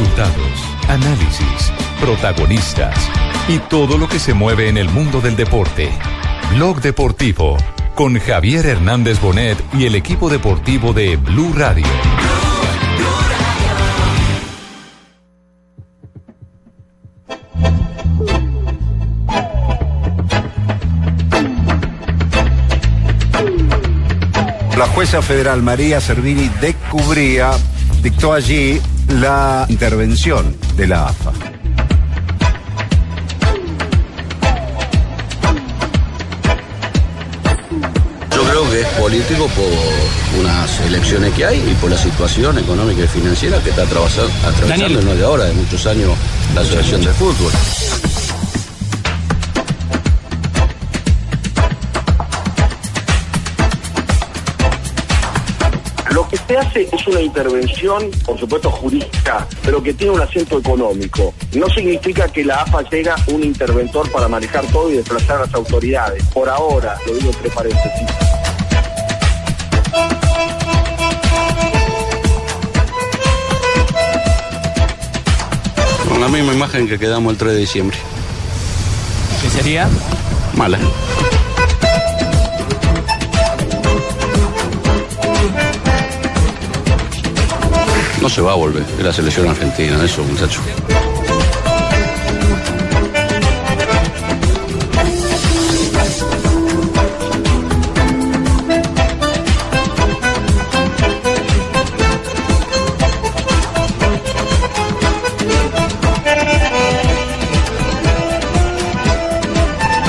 Resultados, análisis, protagonistas y todo lo que se mueve en el mundo del deporte. Blog Deportivo con Javier Hernández Bonet y el equipo deportivo de Blue Radio. La jueza federal María Servini descubría, dictó allí la intervención de la AFA. Yo creo que es político por unas elecciones que hay y por la situación económica y financiera que está atravesando, atravesando no de ahora, de muchos años, la Asociación de Fútbol. Se hace es una intervención, por supuesto jurídica, pero que tiene un acento económico. No significa que la AFA llega un interventor para manejar todo y desplazar a las autoridades. Por ahora, lo digo entre paréntesis. Con la misma imagen que quedamos el 3 de diciembre. ¿Qué sería? Mala. Se va a volver, es la selección argentina, eso muchachos.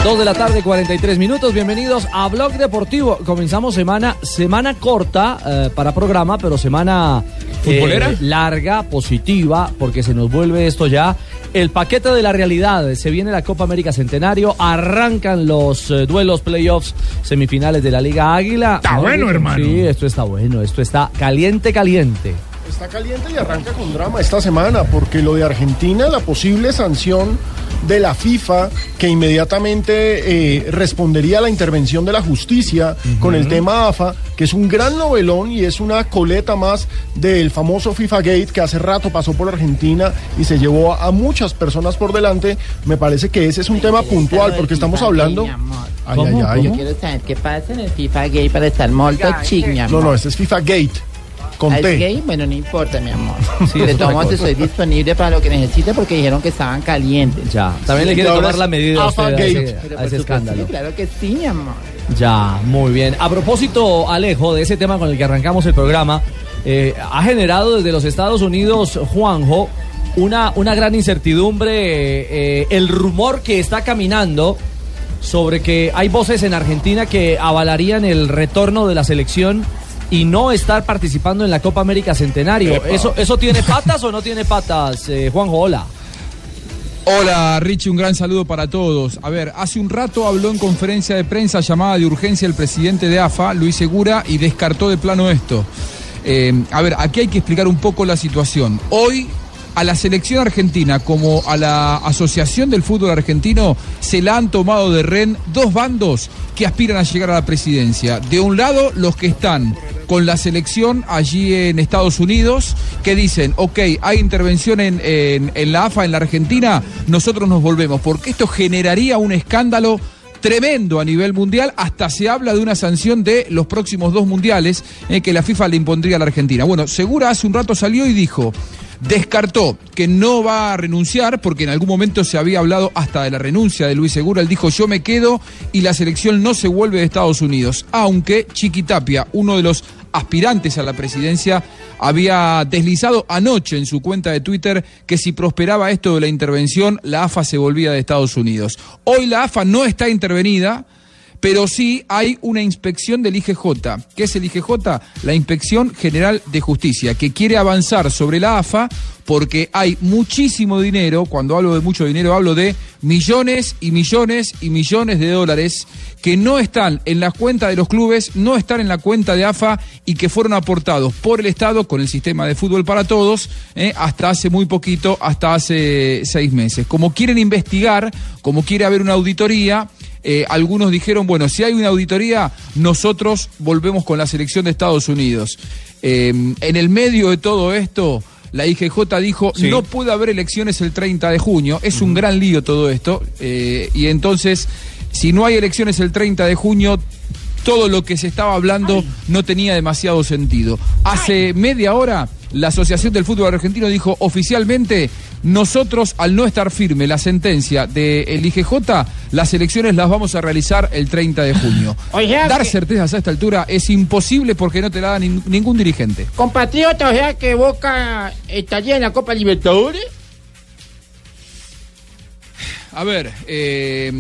Dos de la tarde, 43 minutos. Bienvenidos a Blog Deportivo. Comenzamos semana, semana corta eh, para programa, pero semana eh, ¿Futbolera? larga, positiva, porque se nos vuelve esto ya. El paquete de la realidad. Se viene la Copa América Centenario. Arrancan los eh, duelos, playoffs, semifinales de la Liga Águila. Está bueno, hermano. Sí, esto está bueno. Esto está caliente, caliente. Está caliente y arranca con drama esta semana, porque lo de Argentina, la posible sanción de la FIFA, que inmediatamente eh, respondería a la intervención de la justicia con el tema AFA, que es un gran novelón y es una coleta más del famoso FIFA Gate que hace rato pasó por Argentina y se llevó a muchas personas por delante. Me parece que ese es un tema puntual, porque estamos hablando. Ay, ay, ay. Yo quiero saber qué pasa en el FIFA gay para estar molto chic. No, no, este es FIFA Gate. Con Ah, ¿Es T. gay? Bueno, no importa, mi amor. Sí, de todos modos, estoy disponible para lo que necesite porque dijeron que estaban calientes. Ya. También le quiere y ahora tomar la medida a usted a AFA ese, a ese escándalo. sí, claro que sí, mi amor. Ya, muy bien. A propósito, Alejo, de ese tema con el que arrancamos el programa, eh, ha generado desde los Estados Unidos, Juanjo, una, una gran incertidumbre, eh, el rumor que está caminando sobre que hay voces en Argentina que avalarían el retorno de la selección y no estar participando en la Copa América Centenario. ¿Eso, ¿Eso tiene patas o no tiene patas, eh, Juanjo? Hola. Hola Richie, un gran saludo para todos. A ver, hace un rato habló en conferencia de prensa llamada de urgencia el presidente de AFA, Luis Segura, y descartó de plano esto. Eh, a ver, aquí hay que explicar un poco la situación. Hoy a la selección argentina como a la Asociación del Fútbol Argentino se la han tomado de rehén dos bandos que aspiran a llegar a la presidencia. De un lado, los que están con la selección allí en Estados Unidos, que dicen, ok, hay intervención en, en- en la AFA en la Argentina, nosotros nos volvemos, porque esto generaría un escándalo tremendo a nivel mundial, hasta se habla de una sanción de los próximos dos mundiales eh, que la FIFA le impondría a la Argentina. Bueno, Segura hace un rato salió y dijo, descartó que no va a renunciar, porque en algún momento se había hablado hasta de la renuncia de Luis Segura, él dijo yo me quedo y la selección no se vuelve de Estados Unidos, aunque Chiqui Tapia, uno de los aspirantes a la presidencia, había deslizado anoche en su cuenta de Twitter que si prosperaba esto de la intervención, la AFA se volvía de Estados Unidos. Hoy la AFA no está intervenida, pero sí hay una inspección del IGJ. ¿Qué es el IGJ? La Inspección General de Justicia, que quiere avanzar sobre la AFA porque hay muchísimo dinero, cuando hablo de mucho dinero hablo de millones y millones y millones de dólares que no están en las cuentas de los clubes, no están en la cuenta de AFA y que fueron aportados por el Estado con el sistema de fútbol para todos eh, hasta hace muy poquito, hasta hace seis meses. Como quieren investigar, como quiere haber una auditoría, eh, algunos dijeron, bueno, si hay una auditoría, nosotros volvemos con la selección de Estados Unidos. Eh, en el medio de todo esto, La IGJ dijo, Sí. no puede haber elecciones el 30 de junio. Es un gran lío todo esto. eh, y entonces, si no hay elecciones el 30 de junio, todo lo que se estaba hablando no tenía demasiado sentido. Hace media hora, la Asociación del Fútbol Argentino dijo oficialmente, nosotros al no estar firme la sentencia del IGJ, las elecciones las vamos a realizar el 30 de junio. Dar que- certezas a esta altura es imposible porque no te la da nin- ningún dirigente. Compatriota, o sea que Boca estaría en la Copa Libertadores. A ver, eh,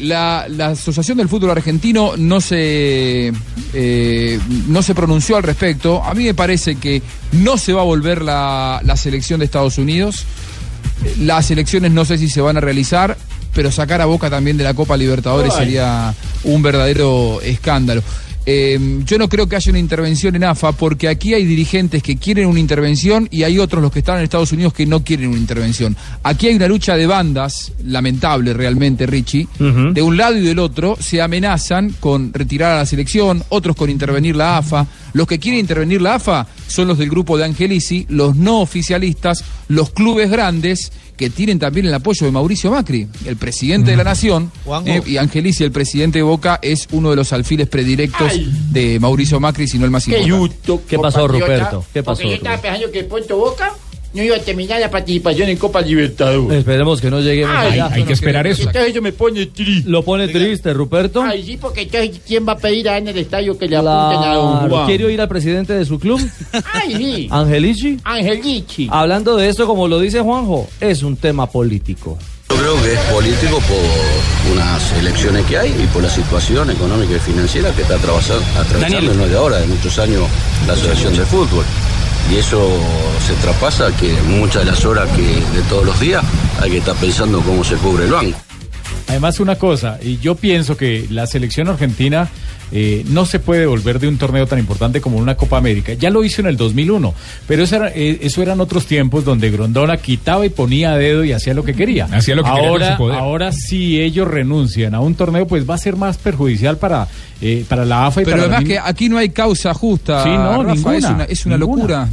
la, la Asociación del Fútbol Argentino no se, eh, no se pronunció al respecto. A mí me parece que no se va a volver la, la selección de Estados Unidos. Las elecciones no sé si se van a realizar, pero sacar a Boca también de la Copa Libertadores Ay. sería un verdadero escándalo. Eh, yo no creo que haya una intervención en AFA porque aquí hay dirigentes que quieren una intervención y hay otros los que están en Estados Unidos que no quieren una intervención. Aquí hay una lucha de bandas, lamentable realmente, Richie. De un lado y del otro se amenazan con retirar a la selección, otros con intervenir la AFA. Los que quieren intervenir la AFA son los del grupo de Angelici, los no oficialistas, los clubes grandes que tienen también el apoyo de Mauricio Macri, el presidente de la nación, Juanjo. eh, y Angelici, el presidente de Boca, es uno de los alfiles predilectos Ay. de Mauricio Macri, si no el más Qué importante. ¿Qué pasó, Ruperto? ¿Qué pasó, Porque yo estaba pensando que Puerto Boca no iba a terminar la participación en Copa Libertadores. Esperemos que no lleguemos Ay, allá. Hay que esperar eso. Entonces eso me pone triste. Lo pone triste, Ruperto. Ay, sí, porque entonces ¿quién va a pedir a en el estadio que le apunten a Don. Juan? ¿Quiere oír al presidente de su club? Ay, sí. Angelici. Angelici. Hablando de esto, como lo dice Juanjo, es un tema político. Yo creo que es político por unas elecciones que hay y por la situación económica y financiera que está atravesando, atravesando no es de ahora, de muchos años la Asociación de Fútbol. Y eso se traspasa que muchas de las horas que de todos los días hay que estar pensando cómo se cubre el banco. Además, una cosa, y yo pienso que la selección argentina eh, no se puede volver de un torneo tan importante como una Copa América. Ya lo hizo en el 2001, pero eso, era- eh, eso eran otros tiempos donde Grondona quitaba y ponía a dedo y hacía lo que quería. Hacía lo que quería con ahora, su poder. Ahora, si ellos renuncian a un torneo, pues va a ser más perjudicial para, eh, para la AFA y Pero para la además misma- que aquí no hay causa justa. Sí, no, Rafa, ninguna, Es una, es una ninguna. locura.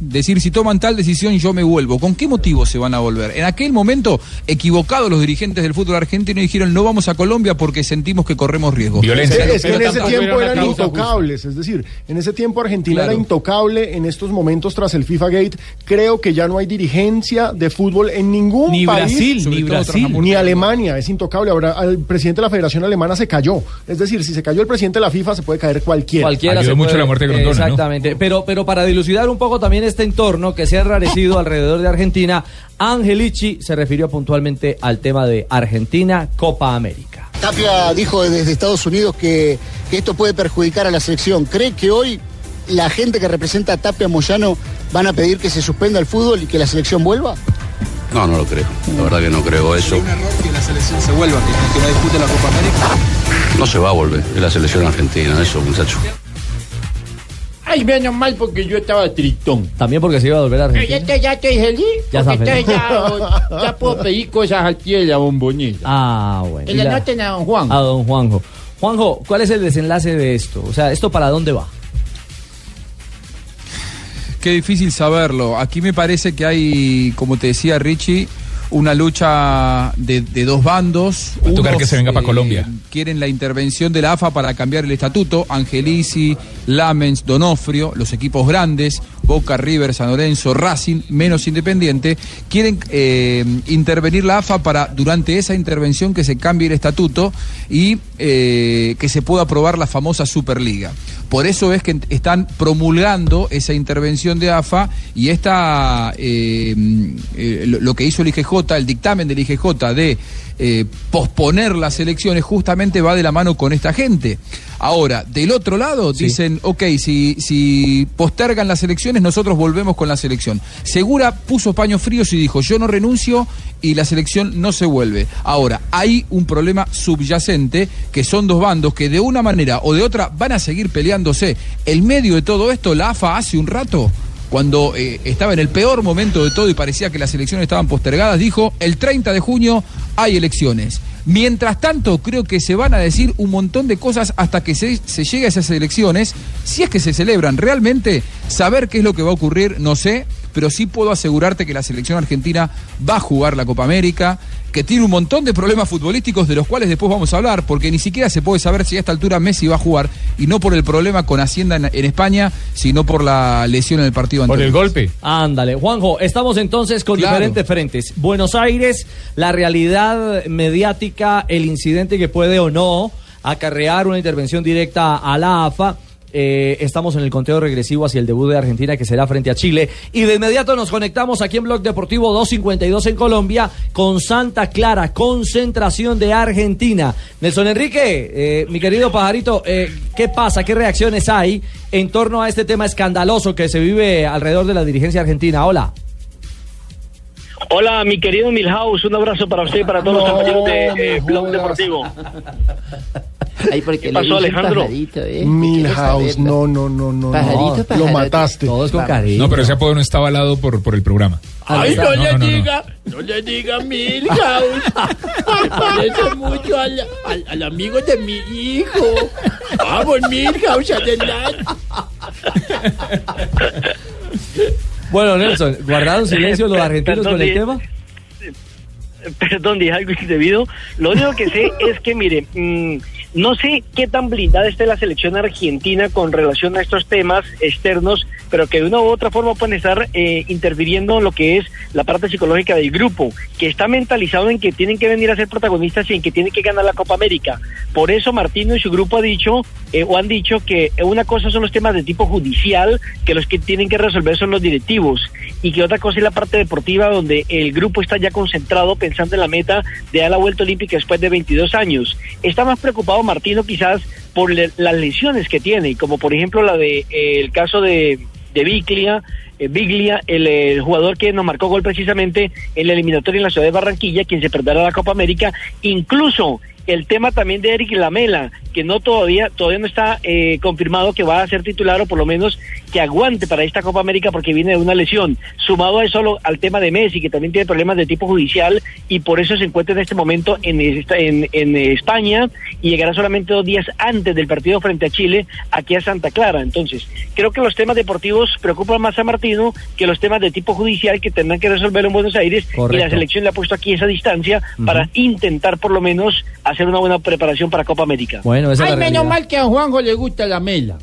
Decir, si toman tal decisión, yo me vuelvo. ¿Con qué motivo se van a volver? En aquel momento, equivocados los dirigentes del fútbol argentino dijeron, no vamos a Colombia porque sentimos que corremos riesgo. Violencia. Es que en ese tiempo eran intocables, es decir, en ese tiempo Argentina Claro. era intocable, en estos momentos tras el FIFA Gate, creo que ya no hay dirigencia de fútbol en ningún Ni país. Brasil, ni Brasil. Ni Alemania es intocable. Ahora, el presidente de la Federación Alemana se cayó. Es decir, si se cayó el presidente de la FIFA, se puede caer cualquiera. Cualquiera Ayudó se mucho puede- la muerte de Grondona, ¿no? Exactamente. Pero, pero para dilucidar un poco también este entorno que se ha enrarecido alrededor de Argentina, Angelici se refirió puntualmente al tema de Argentina Copa América. Tapia dijo desde Estados Unidos que, que esto puede perjudicar a la selección. ¿Cree que hoy la gente que representa a Tapia Moyano van a pedir que se suspenda el fútbol y que la selección vuelva? No, no lo creo. La verdad que no creo eso. error que la selección se vuelva, que, no dispute la Copa América. No se va a volver. Es la selección argentina, eso, muchachos. Ay, menos mal porque yo estaba tristón. También porque se iba a volver a Pero ya, Argentina. estoy- ya estoy feliz. Ya porque está ya, ya puedo pedir cosas al pie de la bombonera. Ah, bueno. Que le anoten a don Juan. A don Juanjo. Juanjo, ¿cuál es el desenlace de esto? O sea, ¿esto para dónde va? Qué difícil saberlo. Aquí me parece que hay, como te decía Richie, una lucha de, de dos bandos. Va a tocar Unos, que se venga pa' eh, Colombia. Quieren la intervención de la AFA para cambiar el estatuto. Angelici, Lamens, Donofrio, los equipos grandes, Boca, River, San Lorenzo, Racing, menos Independiente, quieren eh, intervenir la AFA para, durante esa intervención, que se cambie el estatuto y eh, que se pueda aprobar la famosa Superliga. Por eso es que están promulgando esa intervención de AFA y esta, eh, eh, lo, lo que hizo el IGJ, el dictamen del IGJ de eh, posponer las elecciones justamente va de la mano con esta gente. Ahora, del otro lado dicen, ok, si, si postergan las elecciones, nosotros volvemos con la selección. Segura puso paños fríos y dijo, yo no renuncio y la selección no se vuelve. Ahora, hay un problema subyacente, que son dos bandos que de una manera o de otra van a seguir peleándose. En medio de todo esto, la AFA hace un rato cuando eh, estaba en el peor momento de todo y parecía que las elecciones estaban postergadas, dijo, el 30 de junio hay elecciones. Mientras tanto, creo que se van a decir un montón de cosas hasta que se, se llegue a esas elecciones, si es que se celebran realmente, saber qué es lo que va a ocurrir, no sé, pero sí puedo asegurarte que la selección argentina va a jugar la Copa América, que tiene un montón de problemas futbolísticos de los cuales después vamos a hablar, porque ni siquiera se puede saber si a esta altura Messi va a jugar, y no por el problema con Hacienda en, en España, sino por la lesión en el partido Por anterior. el golpe. Ándale, Juanjo, estamos entonces con Claro. diferentes frentes. Buenos Aires, la realidad mediática, el incidente que puede o no acarrear una intervención directa a la AFA. Eh, estamos en el conteo regresivo hacia el debut de Argentina que será frente a Chile. Y de inmediato nos conectamos aquí en Blog Deportivo 252 en Colombia con Santa Clara, concentración de Argentina. Nelson Enrique, eh, mi querido pajarito, eh, ¿qué pasa? ¿Qué reacciones hay en torno a este tema escandaloso que se vive alrededor de la dirigencia argentina? Hola. Hola, mi querido Milhouse, un abrazo para usted y para todos los compañeros de eh, Blog Deportivo. Ay, porque ¿Qué pasó, Alejandro? pajarito, ¿eh? Milhouse, no, no, no, no. Pajarito. Lo mataste. Todos con cariño. No, pero ese apodo no está avalado por, por el programa. Ay, no, no, no, le no, no. diga, no le diga Milhouse. Me parece mucho al, al, al amigo de mi hijo. Vamos, Milhouse, adelante. Bueno, Nelson, guardaron silencio los argentinos Perdón, con el tema. Perdón, dije algo indebido. Lo único que sé es que, mire, mm, no sé qué tan blindada esté la selección argentina con relación a estos temas externos, pero que de una u otra forma pueden estar eh, interfiriendo en lo que es la parte psicológica del grupo, que está mentalizado en que tienen que venir a ser protagonistas y en que tienen que ganar la Copa América. Por eso Martino y su grupo ha dicho, eh, o han dicho, que una cosa son los temas de tipo judicial, que los que tienen que resolver son los directivos, y que otra cosa es la parte deportiva, donde el grupo está ya concentrado pensando en la meta de dar la vuelta olímpica después de 22 años. Está más preocupado Martino quizás por le- las lesiones que tiene, como por ejemplo la de eh, el caso de, de Biglia, eh, Biglia, el, eh, jugador que nos marcó gol precisamente en la eliminatoria en la ciudad de Barranquilla, quien se perderá la Copa América, incluso el tema también de Eric Lamela, que no todavía todavía no está eh, confirmado que va a ser titular o por lo menos que aguante para esta Copa América porque viene de una lesión. Sumado a eso lo- al tema de Messi, que también tiene problemas de tipo judicial y por eso se encuentra en este momento en, en, en España y llegará solamente dos días antes del partido frente a Chile aquí a Santa Clara. Entonces, creo que los temas deportivos preocupan más a Martino que los temas de tipo judicial que tendrán que resolver en Buenos Aires y la selección le ha puesto aquí esa distancia para intentar por lo menos hacer una buena preparación para Copa América. Bueno, esa Ay, es la menos realidad. mal que a Juanjo le gusta la mela.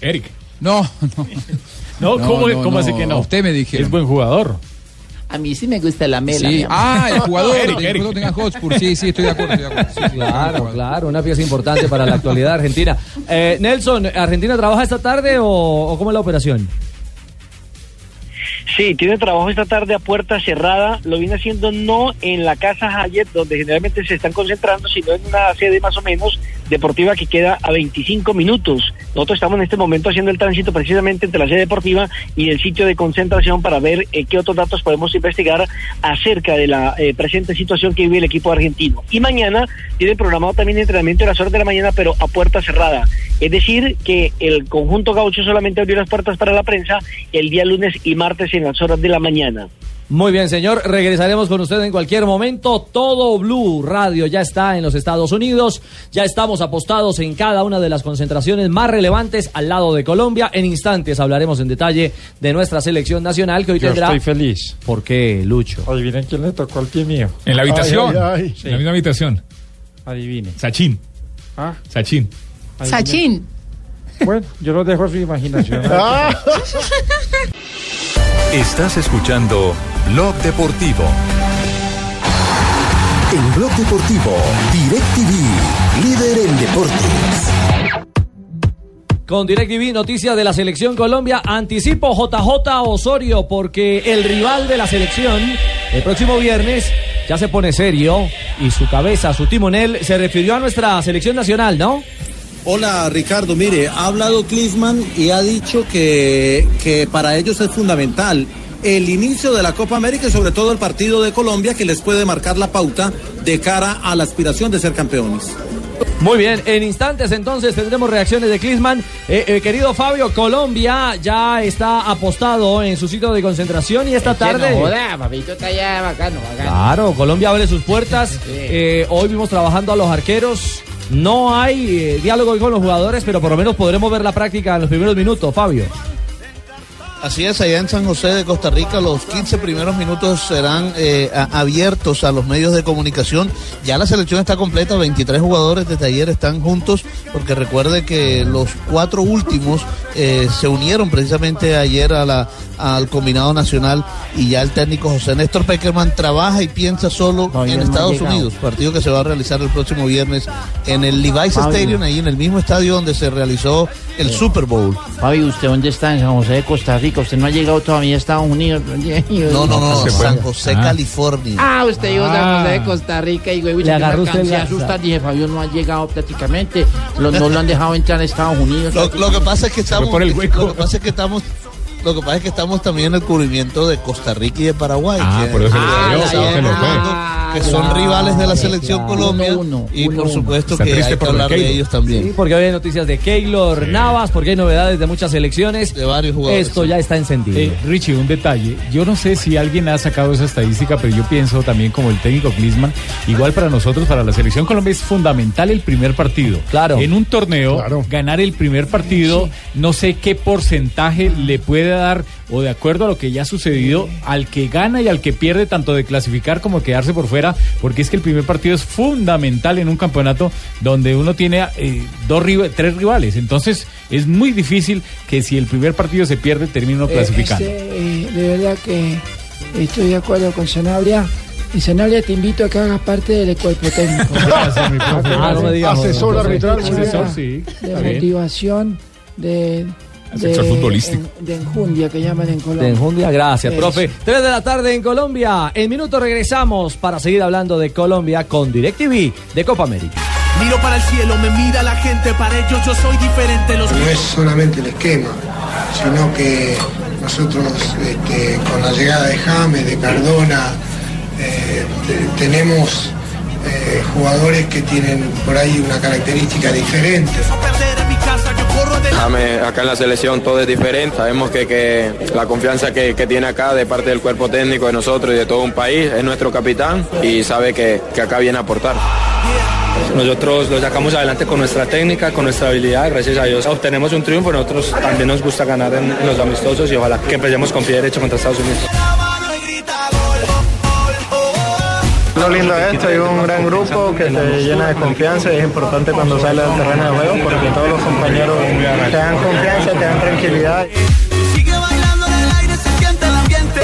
Eric. No, no. No, No, ¿cómo, no, cómo hace no, que no? usted me dijeron. Es buen jugador. A mí sí me gusta la mela. Sí. Ah, el jugador. Eric, el Eric. jugador tenga Hotspur. Sí, sí, estoy de acuerdo. Estoy de acuerdo. Sí, Claro, claro, una pieza importante para la actualidad Argentina. Eh, Nelson, ¿Argentina trabaja esta tarde o, o cómo es la operación? Sí, tiene trabajo esta tarde a puerta cerrada. Lo viene haciendo no en la casa Hyatt, donde generalmente se están concentrando, sino en una sede más o menos deportiva que queda a 25 minutos. Nosotros estamos en este momento haciendo el tránsito precisamente entre la sede deportiva y el sitio de concentración para ver eh, qué otros datos podemos investigar acerca de la eh, presente situación que vive el equipo argentino. Y mañana tiene programado también entrenamiento a las horas de la mañana, pero a puerta cerrada. Es decir, que el conjunto gaucho solamente abrió las puertas para la prensa el día lunes y martes en las horas de la mañana. Muy bien, señor. Regresaremos con usted en cualquier momento. Todo Blue Radio ya está en los Estados Unidos. Ya estamos apostados en cada una de las concentraciones más relevantes al lado de Colombia. En instantes hablaremos en detalle de nuestra selección nacional que hoy Yo tendrá. estoy feliz. ¿Por qué, Lucho? Adivinen quién le tocó al pie mío. En la habitación. Ay, ay, ay. En la misma habitación. Adivinen. Sachin. Ah, Sachin. adivinen. Sachin. Bueno, yo lo dejo a su imaginación. Ah. Estás escuchando Blog Deportivo. En Blog Deportivo, DirecTV, líder en deportes. Con DirecTV, noticias de la selección Colombia. Anticipo JJ Osorio porque el rival de la selección el próximo viernes ya se pone serio y su cabeza, su timonel, se refirió a nuestra selección nacional, ¿no? Hola Ricardo, mire, ha hablado Klinsmann y ha dicho que, que para ellos es fundamental el inicio de la Copa América y sobre todo el partido de Colombia que les puede marcar la pauta de cara a la aspiración de ser campeones. Muy bien, en instantes entonces tendremos reacciones de Klinsmann. Eh, eh, querido Fabio, Colombia ya está apostado en su sitio de concentración y esta Que no tarde... joda, papito está ya bacano, bacano. Claro, Colombia abre sus puertas. Eh, hoy vimos trabajando a los arqueros. No hay eh, diálogo con los jugadores, pero por lo menos podremos ver la práctica en los primeros minutos, Fabio. Así es, allá en San José de Costa Rica los 15 primeros minutos serán eh, abiertos a los medios de comunicación. Ya la selección está completa, 23 jugadores desde ayer están juntos, porque recuerde que los cuatro últimos eh, se unieron precisamente ayer a la, al combinado nacional y ya el técnico José Néstor Peckerman trabaja y piensa solo en no ha Estados llegado. Unidos, partido que se va a realizar el próximo viernes en el Levi's Fabio. Stadium, ahí en el mismo estadio donde se realizó el Super Bowl. Fabi, ¿usted dónde está? En San José de Costa Rica. Usted no ha llegado todavía a Estados Unidos. No, no, no, fue. San José, Ah. California. Ah, usted dijo San Ah. José de Costa Rica y güey, Le agarró usted se asusta. Dije, Fabio no ha llegado prácticamente. Lo- no lo han dejado entrar a Estados Unidos. Lo, lo que pasa es que estamos, por el lo que pasa es que estamos, lo que pasa es que estamos también en el cubrimiento de Costa Rica y de Paraguay, Ah, que, por eso lo que son rivales de la selección Colombia y por supuesto que hay que hablar de ellos también. Sí, porque hoy hay noticias de Keylor Navas, porque hay novedades de muchas selecciones. De varios jugadores. Esto ya está encendido. Eh, Richie, un detalle. Yo no sé si alguien ha sacado esa estadística, pero yo pienso también como el técnico Klinsmann, igual para nosotros, para la selección Colombia es fundamental el primer partido. Claro. En un torneo, ganar el primer partido, no sé qué porcentaje le puede dar, o de acuerdo a lo que ya ha sucedido, al que gana y al que pierde, tanto de clasificar como quedarse por fuera, porque es que el primer partido es fundamental en un campeonato donde uno tiene eh, dos tres rivales. Entonces, es muy difícil que si el primer partido se pierde, termine uno Eh, clasificando. este, eh, de verdad que estoy de acuerdo con Sanabria. Y Sanabria, te invito a que hagas parte del cuerpo técnico. Gracias, mi profe. Ah, no me digas. Asesor arbitral. Asesor, sí. de motivación, de, Asesor futbolístico. en- de enjundia que llaman en Colombia. De enjundia, gracias, Eso. profe. 3 de la tarde en Colombia. En minuto regresamos para seguir hablando de Colombia con DirecTV de Copa América. Miro para el cielo, me mira la gente, para ellos yo soy diferente. Los No es solamente el esquema, sino que nosotros este, con la llegada de James, de Cardona, eh, te- tenemos eh, jugadores que tienen por ahí una característica diferente. Acá en la selección todo es diferente. Sabemos que, que la confianza que, que tiene acá de parte del cuerpo técnico de nosotros y de todo un país es nuestro capitán y sabe que, que acá viene a aportar. Nosotros lo sacamos adelante con nuestra técnica, con nuestra habilidad. Gracias a Dios obtenemos un triunfo. Nosotros también nos gusta ganar en, en los amistosos y ojalá que empecemos con pie derecho contra Estados Unidos. Lo lindo de esto, hay un gran grupo que te llena de confianza y es importante cuando sales al terreno de juego porque todos los compañeros te dan confianza, te dan tranquilidad. Sigue bailando en el aire, se siente el ambiente.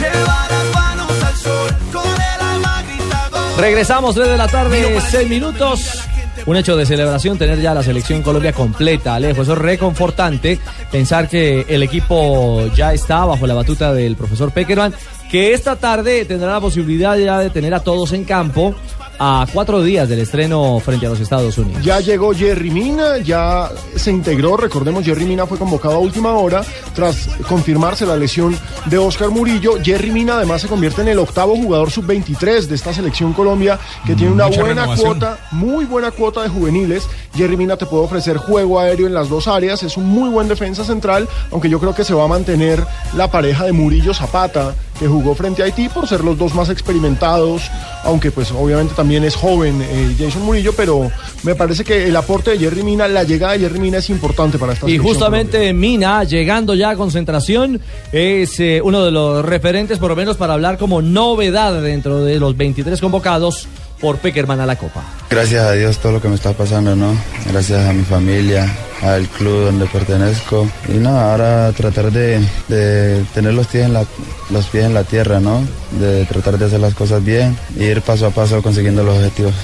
Lleva las manos al sol, con el alma grita gol. Regresamos 3 de la tarde, 6 minutos. Un hecho de celebración tener ya la selección Colombia completa, Alejo. Eso es reconfortante pensar que el equipo ya está bajo la batuta del profesor Peckerman, que esta tarde tendrá la posibilidad ya de tener a todos en campo a cuatro días del estreno frente a los Estados Unidos. Ya llegó Jerry Mina, ya se integró, recordemos, Jerry Mina fue convocado a última hora tras confirmarse la lesión de Oscar Murillo. Jerry Mina además se convierte en el octavo jugador sub-23 de esta selección Colombia, que tiene una Mucha buena renovación. cuota, muy buena cuota de juveniles. Jerry Mina te puede ofrecer juego aéreo en las dos áreas, es un muy buen defensa central, aunque yo creo que se va a mantener la pareja de Murillo Zapata, que jugó frente a Haití por ser los dos más experimentados, aunque pues obviamente también es joven eh, Jason Murillo, pero me parece que el aporte de Jerry Mina, la llegada de Jerry Mina es importante para esta Y justamente Mina, llegando ya a concentración, es eh, uno de los referentes, por lo menos para hablar como novedad dentro de los 23 convocados por Peckerman a la Copa. Gracias a Dios todo lo que me está pasando, ¿no? Gracias a mi familia, al club donde pertenezco. Y no, ahora tratar de, de tener los pies, en la, los pies en la tierra, ¿no? De tratar de hacer las cosas bien e ir paso a paso consiguiendo los objetivos.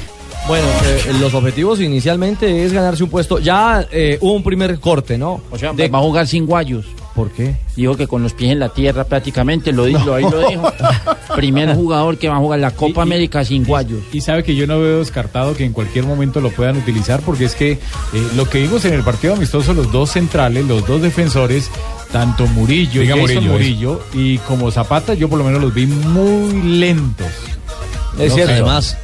Bueno, eh, los objetivos inicialmente es ganarse un puesto. Ya eh, hubo un primer corte, ¿no? O sea, va a jugar sin guayos. ¿Por qué? Dijo que con los pies en la tierra prácticamente, lo dijo, ahí lo dijo. Primer jugador que va a jugar la Copa América sin guayos. Y sabe que yo no veo descartado que en cualquier momento lo puedan utilizar porque es que eh, lo que vimos en el partido amistoso, los dos centrales, los dos defensores, tanto Murillo, Diga Jason Murillo, Murillo, y como Zapata, yo por lo menos los vi muy lentos. Es No cierto. Además,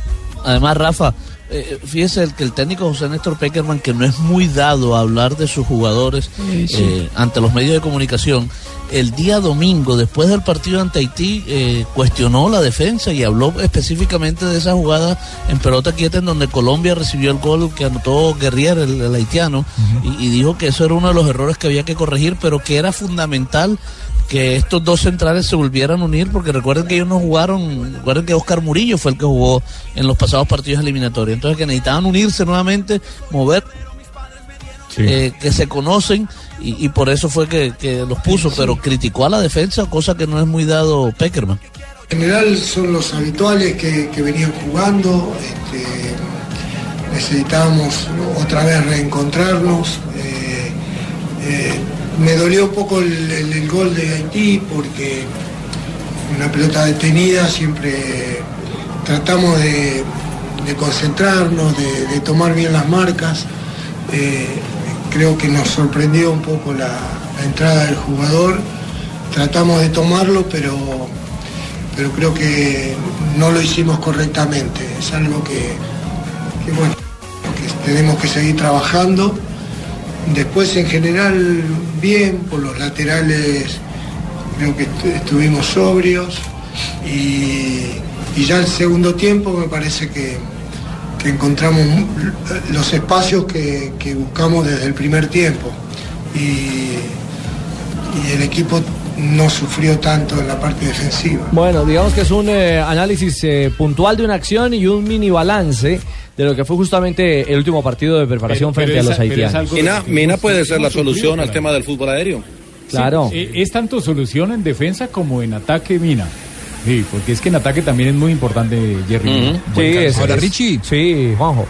además, Rafa, eh, fíjese el, que el técnico José Néstor Peckerman, que no es muy dado a hablar de sus jugadores Sí, sí. eh, ante los medios de comunicación, el día domingo, después del partido ante Haití, eh, cuestionó la defensa y habló específicamente de esa jugada en pelota quieta en donde Colombia recibió el gol que anotó Guerrier, el, el haitiano, y, y dijo que eso era uno de los errores que había que corregir, pero que era fundamental que estos dos centrales se volvieran a unir, porque recuerden que ellos no jugaron, recuerden que Oscar Murillo fue el que jugó en los pasados partidos eliminatorios, entonces que necesitaban unirse nuevamente, mover, eh, que se conocen y, y por eso fue que, que los puso, pero criticó a la defensa, cosa que no es muy dado Peckerman. En general son los habituales que, que venían jugando. este, necesitábamos otra vez reencontrarnos. eh, eh, me dolió un poco el, gol de Haití porque una pelota detenida siempre tratamos de, concentrarnos, de, tomar bien las marcas. Eh, creo que nos sorprendió un poco la, entrada del jugador. Tratamos de tomarlo, pero pero creo que no lo hicimos correctamente. Es algo que tenemos que seguir trabajando. Después en general bien, por los laterales creo que estu- estuvimos sobrios y, y ya el segundo tiempo me parece que, encontramos los espacios que, que buscamos desde el primer tiempo y, y el equipo no sufrió tanto en la parte defensiva. Bueno, digamos que es un eh, análisis eh, puntual de una acción y un mini balance de lo que fue justamente el último partido de preparación frente a los haitianos. Mina, Mina puede ser la solución al tema del fútbol aéreo. Claro. Sí, eh, es tanto solución en defensa como en ataque, Mina. Sí, porque es que en ataque también es muy importante, Jerry. Sí, es-. Ahora, Richie. Sí, Juanjo.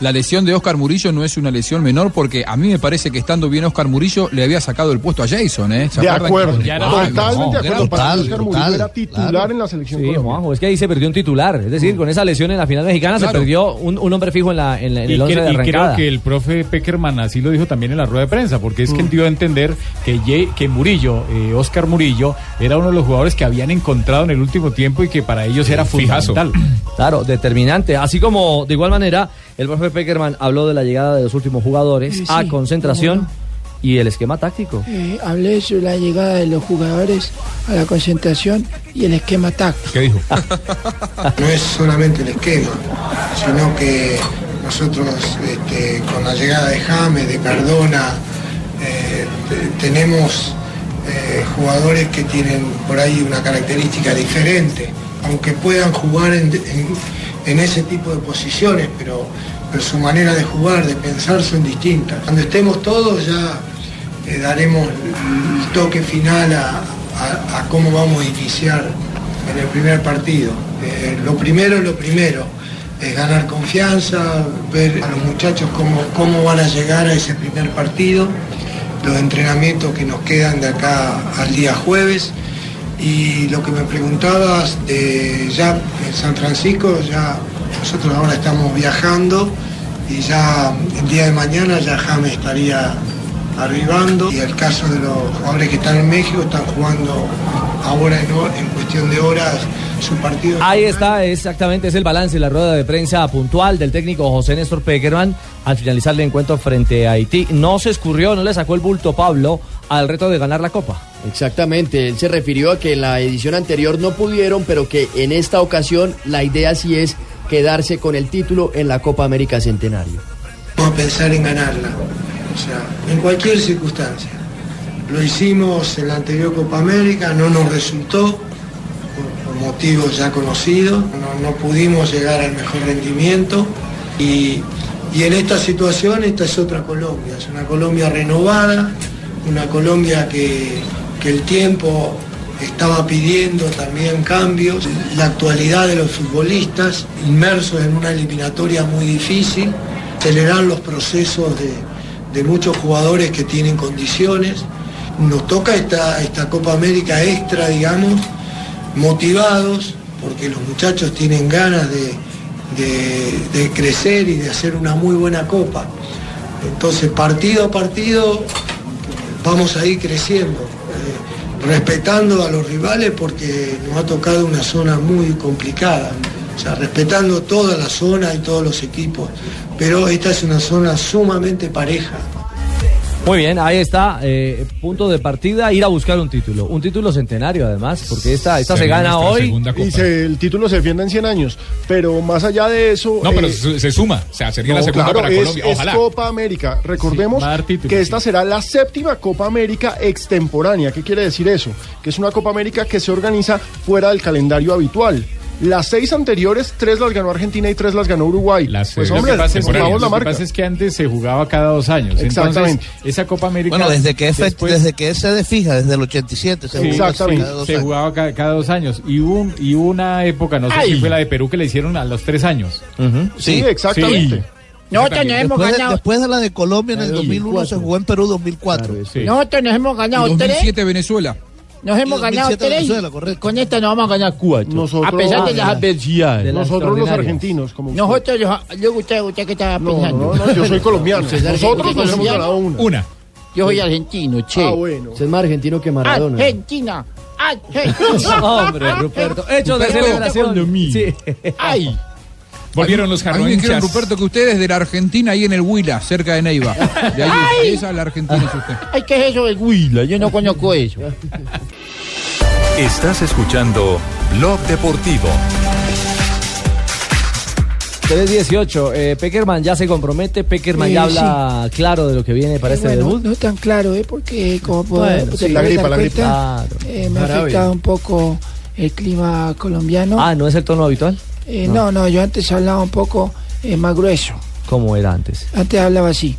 La lesión de Oscar Murillo no es una lesión menor porque a mí me parece que estando bien Oscar Murillo le había sacado el puesto a Jason, ¿eh? ¿Se De acuerdo, que- ya era- Ay, totalmente no, de acuerdo. Para total, mí Oscar total, Murillo era titular claro. en la selección Sí. Juanjo, es que ahí se perdió un titular. Es decir, con esa lesión en la final mexicana se perdió un, un hombre fijo en, la, en, la- en Y, el once cre- de y creo arrancada. que el profe Peckerman así lo dijo también en la rueda de prensa, porque es que él dio a entender que, Ye- que Murillo, eh, Oscar Murillo, era uno de los jugadores que habían encontrado en el último tiempo y que para ellos era Fijazo. fundamental. Claro, determinante. Así como, de igual manera, el profe Peckerman habló de la llegada de los últimos jugadores Sí, a sí, concentración y el esquema táctico. Eh, hablé sobre la llegada de los jugadores a la concentración y el esquema táctico. ¿Qué dijo? No es solamente el esquema, sino que nosotros este, con la llegada de James, de Cardona, eh, te- tenemos eh, jugadores que tienen por ahí una característica diferente, aunque puedan jugar en, en- en ese tipo de posiciones, pero, pero su manera de jugar, de pensar son distintas. Cuando estemos todos ya eh, daremos el toque final a, cómo vamos a iniciar en el primer partido. Eh, lo primero lo primero, es ganar confianza, ver a los muchachos cómo, cómo van a llegar a ese primer partido, los entrenamientos que nos quedan de acá al día jueves. Y lo que me preguntabas de ya en San Francisco, ya nosotros ahora estamos viajando y ya el día de mañana ya James estaría arribando y el caso de los jugadores que están en México están jugando ahora en, cuestión de horas su partido. Ahí está, exactamente, es el balance, la rueda de prensa puntual del técnico José Néstor Peckerman al finalizar el encuentro frente a Haití. No se escurrió, no le sacó el bulto Pablo al reto de ganar la Copa. Exactamente, él se refirió a que en la edición anterior no pudieron, pero que en esta ocasión la idea sí es quedarse con el título en la Copa América Centenario. Vamos a pensar en ganarla, o sea, en cualquier circunstancia. Lo hicimos en la anterior Copa América, no nos resultó, por, motivos ya conocidos, no, no pudimos llegar al mejor rendimiento y, y en esta situación esta es otra Colombia, es una Colombia renovada, una Colombia que, que el tiempo estaba pidiendo también cambios, la actualidad de los futbolistas inmersos en una eliminatoria muy difícil, acelerar los procesos de, de muchos jugadores que tienen condiciones. Nos toca esta, esta Copa América extra, digamos, motivados, porque los muchachos tienen ganas de, de- crecer y de hacer una muy buena Copa. Entonces, partido a partido, vamos a ir creciendo, eh, respetando a los rivales porque nos ha tocado una zona muy complicada. o sea, respetando toda la zona y todos los equipos, pero esta es una zona sumamente pareja. Muy bien, ahí está, eh, punto de partida, ir a buscar un título. Un título centenario además, porque esta, esta se gana hoy. Y se- el título se defiende en 100 años. Pero más allá de eso. No, pero eh, se, se suma. O sea, sería la segunda claro, para es, Colombia. es Ojalá. Copa América. Recordemos que esta será la séptima Copa América extemporánea. ¿Qué quiere decir eso? Que es una Copa América que se organiza fuera del calendario habitual. Las seis anteriores, tres las ganó Argentina y tres las ganó Uruguay. pues Lo hombre, que pasa es la lo que marca. pasa es que antes se jugaba cada dos años. Exactamente. Entonces, esa Copa América. Bueno, desde que, es, después- desde que es sede fija, desde el 87. Se Sí, cada dos se jugaba ca- cada, dos años. Y hubo, un- y una época, no sé Ay. si fue la de Perú, que le hicieron a los tres años. Sí, exactamente. Nosotros nos hemos Después de, ganado. después de la de Colombia en el 2001 se jugó en Perú 2004. Nosotros nos hemos ganado tres. 2007 Venezuela. Nos hemos ganado 2007 tres. Con esta nos vamos a ganar cuatro. Nosotros- a pesar de Ah, las adversidades. De Nosotros los argentinos, como usted. Nosotros los. Luego usted, usted que estaba pensando. no, no, yo soy colombiano. Nosotros nos hemos ganado una. Una. Yo soy argentino, che. Ah, bueno. Usted es más argentino que Maradona. Argentina. Argentina. Hombre, Ruperto, hechos de celebración. Sí. Ay. Volvieron los A mí me dijeron. Ruperto, que usted es de la Argentina, ahí en el Huila, cerca de Neiva. De ahí, Ay. esa es la Argentina es usted. Ay, ¿qué es eso del Huila? Yo no conozco eso. Estás escuchando Blog Deportivo. 318, eh, Peckerman ya se compromete, Peckerman Sí, ya habla claro de lo que viene para Eh, este bueno, debut. No es tan claro, ¿eh? Porque como puedo, Bueno, sí, la gripa, la gripa. cuenta, Claro. eh, me ha Jarabe. afectado un poco el clima colombiano. Ah, ¿no es el tono habitual? Eh, no. no, yo antes hablaba un poco eh, más grueso. ¿Cómo era antes? Antes hablaba así.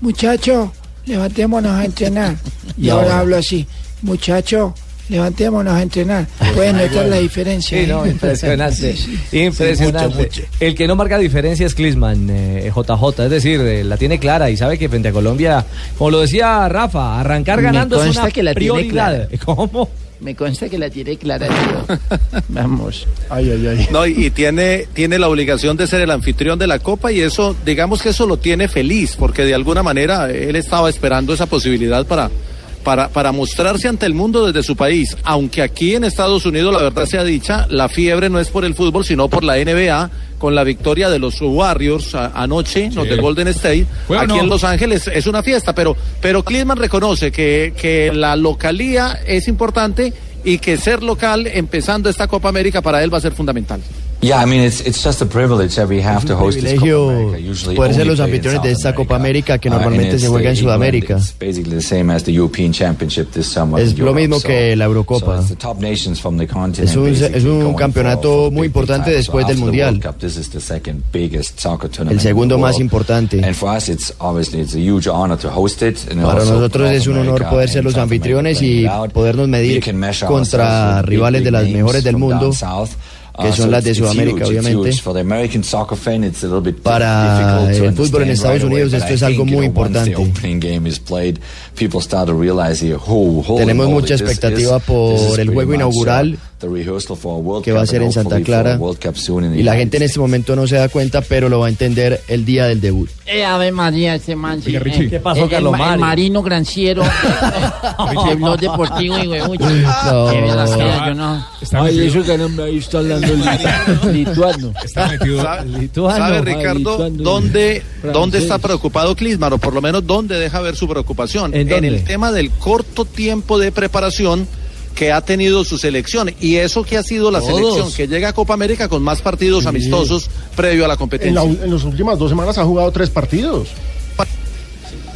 Muchachos, levantémonos a entrenar. y Y ahora, ahora. hablo así. Muchachos, levantémonos a entrenar. Pueden notar la diferencia. Sí, no, impresionante. Sí, sí. Impresionante. Sí, mucho, mucho. El que no marca diferencia es Klisman, eh, JJ, es decir, eh, la tiene clara y sabe que frente a Colombia, como lo decía Rafa, arrancar Me ganando es una que la tiene prioridad. clara. ¿Cómo? Me consta que la tiene clara. tío. Vamos. Ay, ay, ay. No, y, y tiene, tiene la obligación de ser el anfitrión de la Copa y eso, digamos que eso lo tiene feliz, porque de alguna manera él estaba esperando esa posibilidad para, para, para mostrarse ante el mundo desde su país. Aunque aquí en Estados Unidos, la verdad sea dicha, la fiebre no es por el fútbol, sino por la NBA, con la victoria de los Warriors a- anoche, los de Golden State. ¿Fue o Aquí en Los Ángeles es una fiesta, pero, pero Klinsmann reconoce que, que la localía es importante y que ser local empezando esta Copa América para él va a ser fundamental. Yeah, I mean, it's, it's just a privilege that we have to host this Copa privilegio America. Usually poder ser los anfitriones de esta Copa América que Uh, normalmente se it's juega en Sudamérica. basically the same as the European Championship this summer. Es lo mismo so- que la Eurocopa. so Es un, es un campeonato muy importante después So del Mundial. Cup, this is the second biggest soccer tournament El segundo más importante. Para nosotros es un honor poder ser los anfitriones y podernos medir contra rivales de las mejores del mundo. Que son so las de Sudamérica, obviamente. Para el fútbol en Estados Unidos esto es algo muy importante. Tenemos mucha expectativa por el juego uh, inaugural que va a ser en Santa Clara. Y la gente en este momento no se da cuenta, pero lo va a entender el día del debut. Eh, Ave María, ese man. sí, eh, ¿Qué pasó, el- el Carlos el, Mario? marino granciero. el blog deportivo y huevucho. No. Yo no. Ay, eso que no me ahí está hablando el lituano. Está metido. Lituano, ¿Sabe, Ricardo, lituano. dónde, dónde está preocupado Klinsmann? O por lo menos, ¿dónde deja ver su preocupación? ¿En dónde? el tema del corto tiempo de preparación que ha tenido su selección. Y eso que ha sido la Todos. selección, que llega a Copa América con más partidos amistosos previo a la En, competencia. la- en las últimas dos semanas ha jugado tres partidos.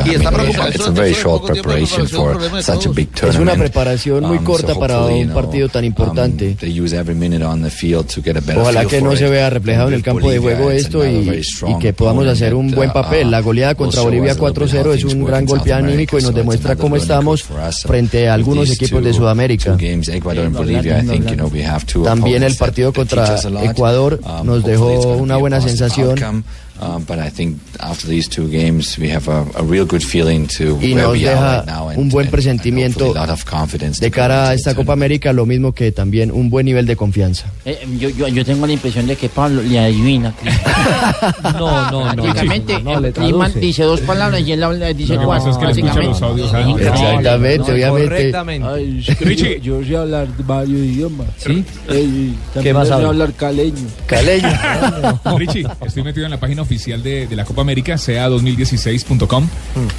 Y está preocupado. It's a very short preparation for such a big Es una preparación muy Um, corta para un partido tan importante. they use every minute on the field to get a better Ojalá que no se vea reflejado en el campo de juego is esto y, very y strong que podamos hacer un that, buen uh, papel. La goleada contra Bolivia us a little bit how 4-0 es un gran golpe anímico y nos demuestra cómo estamos frente a algunos equipos de Sudamérica. También el partido contra. Ecuador Um, nos dejó una buena sensación outcome. Um, but I think after these two games, we have a, a real good feeling to y where nos we are deja right now, and, un buen presentimiento hopefully a lot of confidence. de cara a esta Copa América, lo mismo que también un buen nivel de confianza. Eh, yo, yo, yo tengo la impresión de que Pablo le adivina. No, no, no. Prácticamente, no, traduce. dice dos palabras y él habla- dice No, cuatro. eso es que los audios. Exactamente, no, obviamente. correctamente. Ay, es que Richie. Yo, yo sé hablar varios idiomas. ¿Sí? Eh, ¿Qué también más sé habla? hablar caleño. Caleño. Richie, estoy metido en la página oficial de, de la Copa América, sea2016.com. Mm.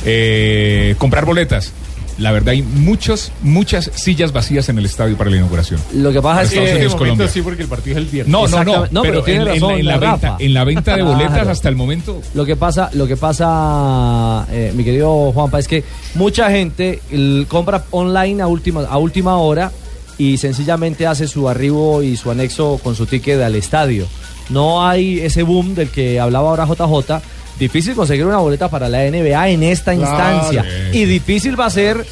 Eh, comprar boletas. La verdad, hay muchas, muchas sillas vacías en el estadio para la inauguración. Lo que pasa es Estados que Unidos, Colombia. sí, porque el partido es el viernes. No, no, no, pero pero, tiene en, en razón, la, en venta, en la venta de boletas hasta el momento. Lo que pasa, lo que pasa, eh, mi querido Juanpa, es que mucha gente el, compra online a última, a última hora y sencillamente hace su arribo y su anexo con su ticket al estadio. No hay ese boom del que hablaba ahora JJ. Difícil conseguir una boleta para la NBA en esta instancia. Y difícil va a ser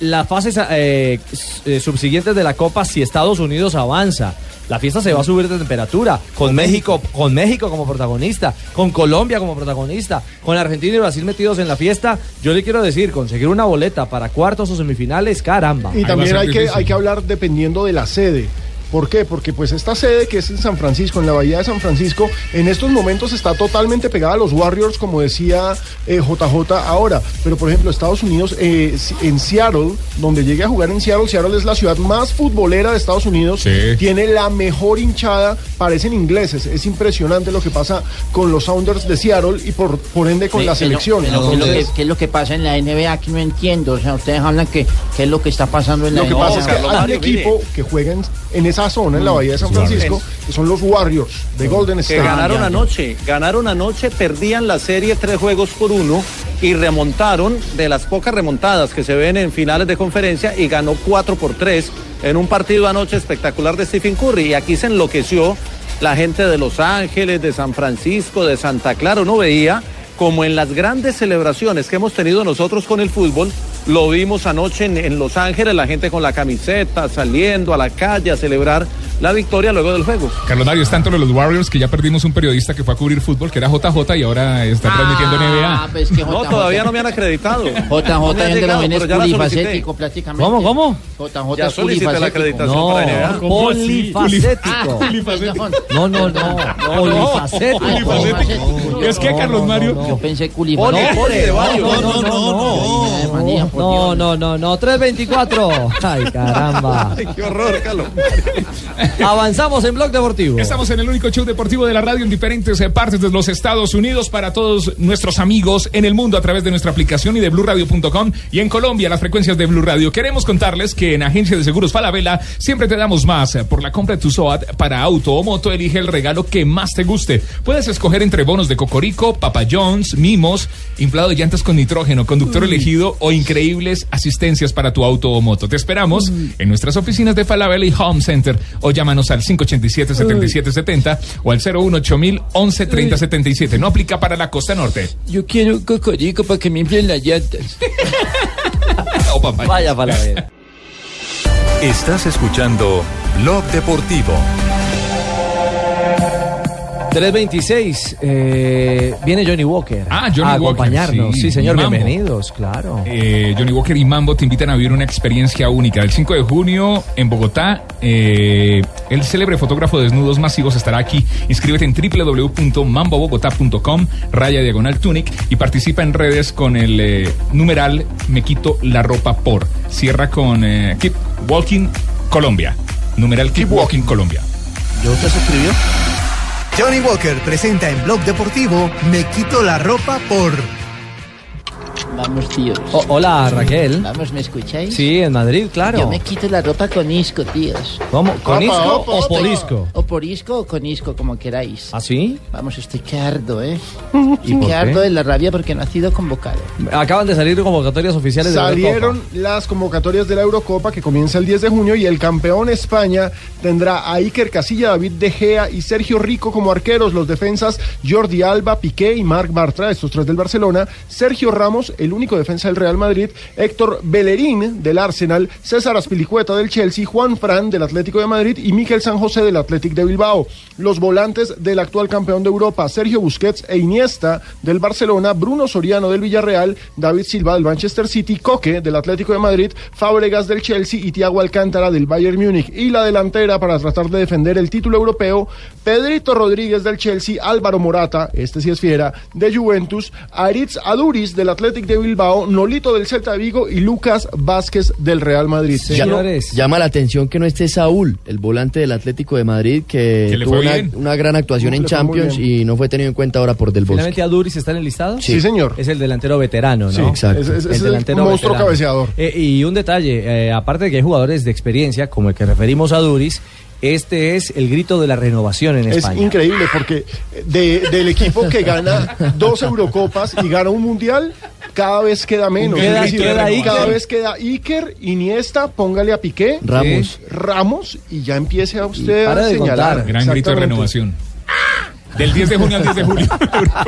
las fases eh, eh, subsiguientes de la Copa si Estados Unidos avanza. La fiesta se va a subir de temperatura, con México, con México como protagonista, con Colombia como protagonista, con Argentina y Brasil metidos en la fiesta. Yo le quiero decir, conseguir una boleta para cuartos o semifinales, caramba. Y también hay que, hay que hablar dependiendo de la sede. ¿Por qué? Porque pues esta sede que es en San Francisco, en la bahía de San Francisco, en estos momentos está totalmente pegada a los Warriors, como decía eh, JJ ahora. Pero por ejemplo, Estados Unidos, eh, en Seattle, donde llegue a jugar en Seattle, Seattle es la ciudad más futbolera de Estados Unidos, tiene la mejor hinchada, parecen ingleses. Es impresionante lo que pasa con los Sounders de Seattle y por, por ende con Sí, la ¿qué es lo- selección. ¿qué es lo- qué es lo que- Entonces, ¿Qué es lo que pasa en la NBA que no entiendo? O sea, ustedes hablan que qué es lo que está pasando en la Lo que NBA. pasa es que hay un equipo que juega en, en esa zona, en la bahía de San Francisco, que son los Warriors de Golden que State. ganaron anoche, ganaron anoche, perdían la serie tres juegos por uno y remontaron de las pocas remontadas que se ven en finales de conferencia y ganó cuatro por tres en un partido anoche espectacular de Stephen Curry. Y aquí se enloqueció la gente de Los Ángeles, de San Francisco, de Santa Clara, uno veía como en las grandes celebraciones que hemos tenido nosotros con el fútbol, lo vimos anoche en, en Los Ángeles, la gente con la camiseta, saliendo a la calle a celebrar la victoria luego del juego. Carlos Mario, es tanto de los Warriors que ya perdimos un periodista que fue a cubrir fútbol, que era JJ, y ahora está transmitiendo NBA. pues que No, JJ todavía no me han acreditado. JJ No gente llegado, ya la solicité. polifacético prácticamente. ¿Cómo, cómo? JJ Ya es solicité la polifacético. acreditación No, para NBA. polifacético. No, no, no. Polifacético. Polifacético. Es que Carlos Mario. Yo pensé culifacético. poli de varios. No, no, no, no. No, no, no, no. 324. Ay, caramba. Qué horror, Carlos. Avanzamos en Blog Deportivo. Estamos en el único show deportivo de la radio en diferentes eh, partes de los Estados Unidos para todos nuestros amigos en el mundo a través de nuestra aplicación y de BlueRadio.com y en Colombia las frecuencias de Blue Radio. Queremos contarles que en Agencia de Seguros Falabella siempre te damos más. Por la compra de tu SOAT para auto o moto, elige el regalo que más te guste. Puedes escoger entre bonos de Cocorico, Papa John's, mimos, inflado de llantas con nitrógeno, conductor elegido o increíbles asistencias para tu auto o moto. Te esperamos en nuestras oficinas de Falabella y Home Center o llámanos al 587-7770 o al 018000 11 30 77. No aplica para la costa norte. Yo quiero un cocorico para que me inflen las llantas. Vaya palabra. Estás escuchando Blog Deportivo. 326. Eh, viene Johnny Walker. Ah, Johnny a Walker, acompañarnos. sí, Sí, señor. Mambo. Bienvenidos, claro. Eh, Johnny Walker y Mambo te invitan a vivir una experiencia única. El 5 de junio en Bogotá, eh, el célebre fotógrafo de desnudos masivos estará aquí. Inscríbete en www.mambobogotá.com, raya diagonal tunic y participa en redes con el eh, numeral Me quito la ropa por. Cierra con eh, Keep Walking Colombia. Numeral Keep, Walking Colombia. ¿Ya usted se suscribió? Johnny Walker presenta en Blog Deportivo Me quito la ropa por... Vamos, tíos. O- hola, Raquel. Vamos, ¿me escucháis? Sí, en Madrid, claro. Yo me quito la ropa con isco, tíos. ¿Cómo? ¿Con Opa, isco opa, o opa. por isco? O por isco o con isco, como queráis. ¿Ah, sí? Vamos, estoy que ardo, ¿eh? ¿Y por que ardo de la rabia porque no ha sido convocado. Acaban de salir convocatorias oficiales de la Salieron Eurocopa. las convocatorias de la Eurocopa que comienza el 10 de junio y el campeón España tendrá a Iker Casilla, David De Gea y Sergio Rico como arqueros. Los defensas Jordi Alba, Piqué y Marc Bartra, estos tres del Barcelona. Sergio Ramos, el único defensa del Real Madrid, Héctor Bellerín del Arsenal, César Aspilicueta del Chelsea, Juan Fran del Atlético de Madrid y Miquel San José del Athletic de Bilbao. Los volantes del actual campeón de Europa, Sergio Busquets e Iniesta del Barcelona, Bruno Soriano del Villarreal, David Silva del Manchester City, Coque del Atlético de Madrid, Fábregas del Chelsea y Thiago Alcántara del Bayern Múnich. Y la delantera para tratar de defender el título europeo, Pedrito Rodríguez del Chelsea, Álvaro Morata, este sí es fiera, de Juventus, Aritz Aduris del Athletic de Bilbao, Nolito del Celta de Vigo y Lucas Vázquez del Real Madrid. Señores. Llama la atención que no esté Saúl, el volante del Atlético de Madrid, que, Que tuvo fue una, gran actuación No, en Champions y no fue tenido en cuenta ahora por Del Bosque. Finalmente Aduris está en el listado. Sí. Sí, señor. Es el delantero veterano, ¿no? Sí, exacto. Es- es- es el monstruo cabeceador. Eh, y un detalle, eh, aparte de que hay jugadores de experiencia, como el que referimos a Aduris, este es el grito de la renovación en Es España. increíble porque de- del equipo que gana dos Eurocopas y gana un Mundial, cada vez queda menos. Queda- Es decir, queda cada Iker. vez queda Iker, Iniesta, póngale a Piqué, Ramos. Ramos y ya empiece a usted Para a de señalar. contar. Gran grito de renovación. Del 10 de junio al 10 de julio.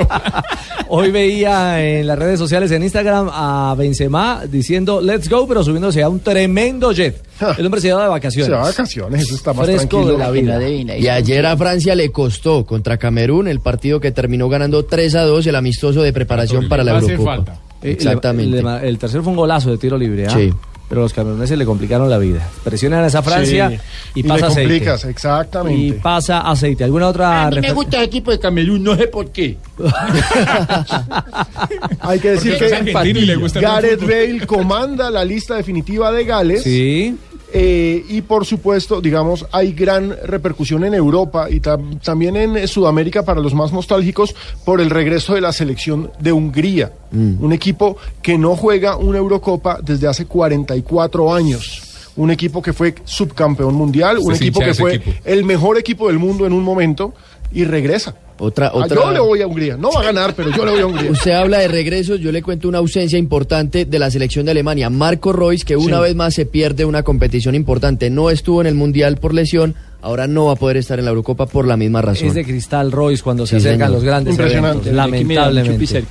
Hoy veía en las redes sociales, en Instagram, a Benzema diciendo let's go, pero subiéndose a un tremendo jet. El hombre se va de vacaciones. Se va de vacaciones, eso está más Fresco tranquilo. de la vida. Y ayer a Francia le costó contra Camerún el partido que terminó ganando 3 a 2 el amistoso de preparación para la Eurocopa. falta. Eh, Exactamente. le- el tercero fue un golazo de tiro libre, ¿ah? Sí. Pero los cameruneses le complicaron la vida. Presionan a esa Francia Sí. y, Y pasa le aceite. complicas, exactamente. Y pasa aceite. ¿Alguna otra A mí me gusta el equipo de Camerún, no sé por qué. Hay que decir Porque que y le gusta Gareth. Bale comanda la lista definitiva de Gales. Sí. Eh, y por supuesto, digamos, hay gran repercusión en Europa y tam- también en eh, Sudamérica para los más nostálgicos por el regreso de la selección de Hungría. Un equipo que no juega una Eurocopa desde hace 44 años. Un equipo que fue subcampeón mundial, un equipo que fue equipo. el mejor equipo del mundo en un momento y regresa. Otra, Ah, otra... Yo le voy a Hungría. No va a ganar, pero yo le voy a Hungría. Usted habla de regresos, yo le cuento una ausencia importante de la selección de Alemania. Marco Reus, que una Sí. vez más se pierde una competición importante, no estuvo en el Mundial por lesión, ahora no va a poder estar en la Eurocopa por la misma razón. Es de Cristal Royce cuando se acercan señor. los grandes Impresionante. eventos. Lamentablemente.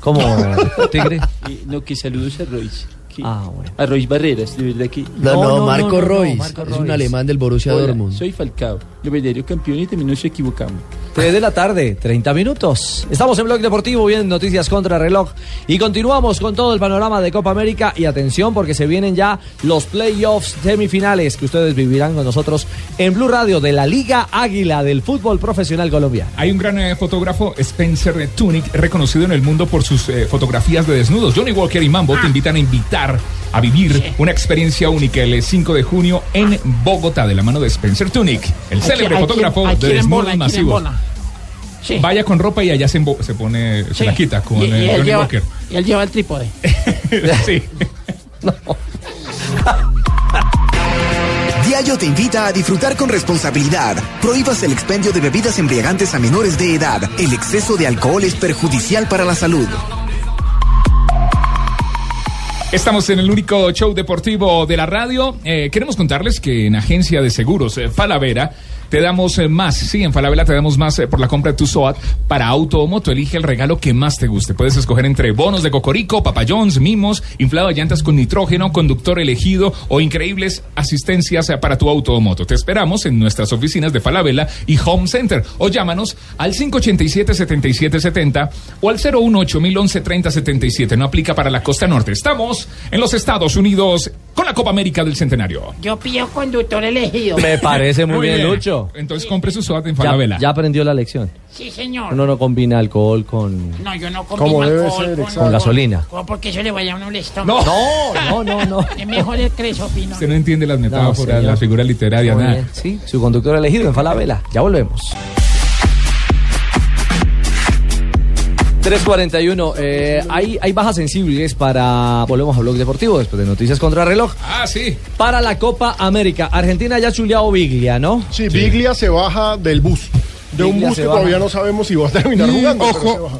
¿Cómo, Tigre? No, que saludos a Royce. Que- Ah, bueno. A Royce Barreras, de verdad que... No, no, Marco no, Marco es un alemán del Borussia Hola, Dortmund. soy Falcao, los verdaderos campeones y también nos equivocamos. 3 de la tarde, 30 minutos. Estamos en Blog Deportivo, bien noticias contra reloj. Y continuamos con todo el panorama de Copa América. Y atención, porque se vienen ya los playoffs semifinales que ustedes vivirán con nosotros en Blue Radio de la Liga Águila del fútbol profesional colombiano. Hay un gran eh, fotógrafo, Spencer Tunick, reconocido en el mundo por sus eh, fotografías de desnudos. Johnny Walker y Mambo te invitan a invitar a vivir una experiencia única el 5 de junio en Bogotá de la mano de Spencer Tunick, el Hay célebre que- hay fotógrafo que- hay de que ir en desnudos masivos. Sí. Vaya con ropa y allá se, se pone, se Sí. la quita con Y- y eh, él lleva- Walker. Y él lleva el trípode. sí. Diallo te invita a disfrutar con responsabilidad. Prohíbas el expendio de bebidas embriagantes a menores de edad. El exceso de alcohol es perjudicial para la salud. Estamos en el único show deportivo de la radio. Eh, queremos contarles que en Agencia de Seguros eh, Falavera te damos eh, más. Sí, en Falabella te damos más eh, por la compra de tu SOAT para auto o moto. Elige el regalo que más te guste. Puedes escoger entre bonos de Cocorico, Papayons, mimos, inflado de llantas con nitrógeno, conductor elegido o increíbles asistencias eh, para tu auto o moto. Te esperamos en nuestras oficinas de Falabella y Home Center o llámanos al 587-7770 o al 018-011-3077. No aplica para la costa norte. Estamos en los Estados Unidos con la Copa América del Centenario. Yo pido conductor elegido. Me parece muy, bien, Lucho. Entonces compre su SOAT en Ya, Falabella. ya aprendió la lección. Sí, señor. Uno no combina alcohol con, No, yo no Como combino debe alcohol ser, con, exacto. Con gasolina. con- porque eso le vaya a uno el estómago. No, no, no, no. Es mejor el cresopino. Usted no entiende las metáforas, señor. la figura literaria, nada. Sí, su conductor elegido en Falabella. Ya volvemos. 341. Eh, hay, hay bajas sensibles para. Volvemos a Blog Deportivo después de Noticias contra Reloj. Ah, sí. Para la Copa América. Argentina ya ha chuleado Biglia, ¿no? Sí, Biglia se baja del bus. De un bus que baja. todavía no sabemos si va a terminar Mm, jugando. ojo. se baja.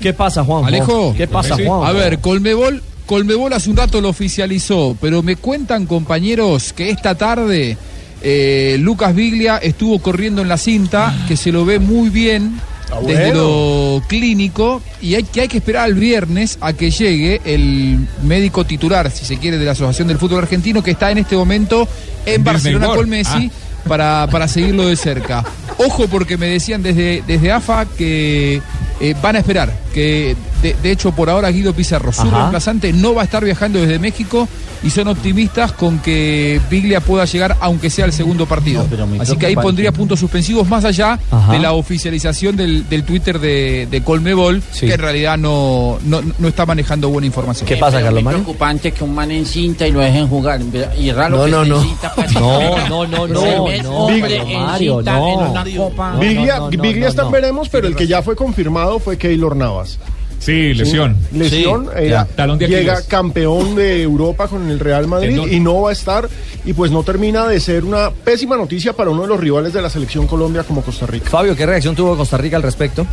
¿Qué pasa, Juan? Alejo. ¿Qué pasa, Sí. Juan? A ver, Colmebol, Colmebol hace un rato lo oficializó, pero me cuentan, compañeros, que esta tarde eh, Lucas Biglia estuvo corriendo en la cinta, que se lo ve muy bien, desde bueno. lo clínico y hay que, hay que esperar al viernes a que llegue el médico titular, si se quiere, de la Asociación del Fútbol Argentino, que está en este momento en En Barcelona con. Messi. Para, para seguirlo de cerca. Ojo porque me decían desde, desde AFA que eh, van a esperar, que de, de hecho por ahora Guido Pizarro, su Ajá. reemplazante, no va a estar viajando desde México y son optimistas con que Biglia pueda llegar aunque sea el segundo partido. Así que ahí pondría puntos suspensivos más allá Ajá. de la oficialización del, del Twitter de, de Colmebol, que en realidad no, no, no está manejando buena información. Pero Es preocupante que un man en cinta y lo dejen jugar. Y raro No, que no, cinta. No, no, no, no. Biglia, Biglia está veremos, pero el que ya fue confirmado fue Keylor Navas. Sí, lesión. Lesión. Sí, eh. Talón de llega campeón de Europa con el Real Madrid y no va a estar. Y pues no termina de ser una pésima noticia para uno de los rivales de la selección Colombia como Costa Rica. Fabio, ¿qué reacción tuvo Costa Rica al respecto?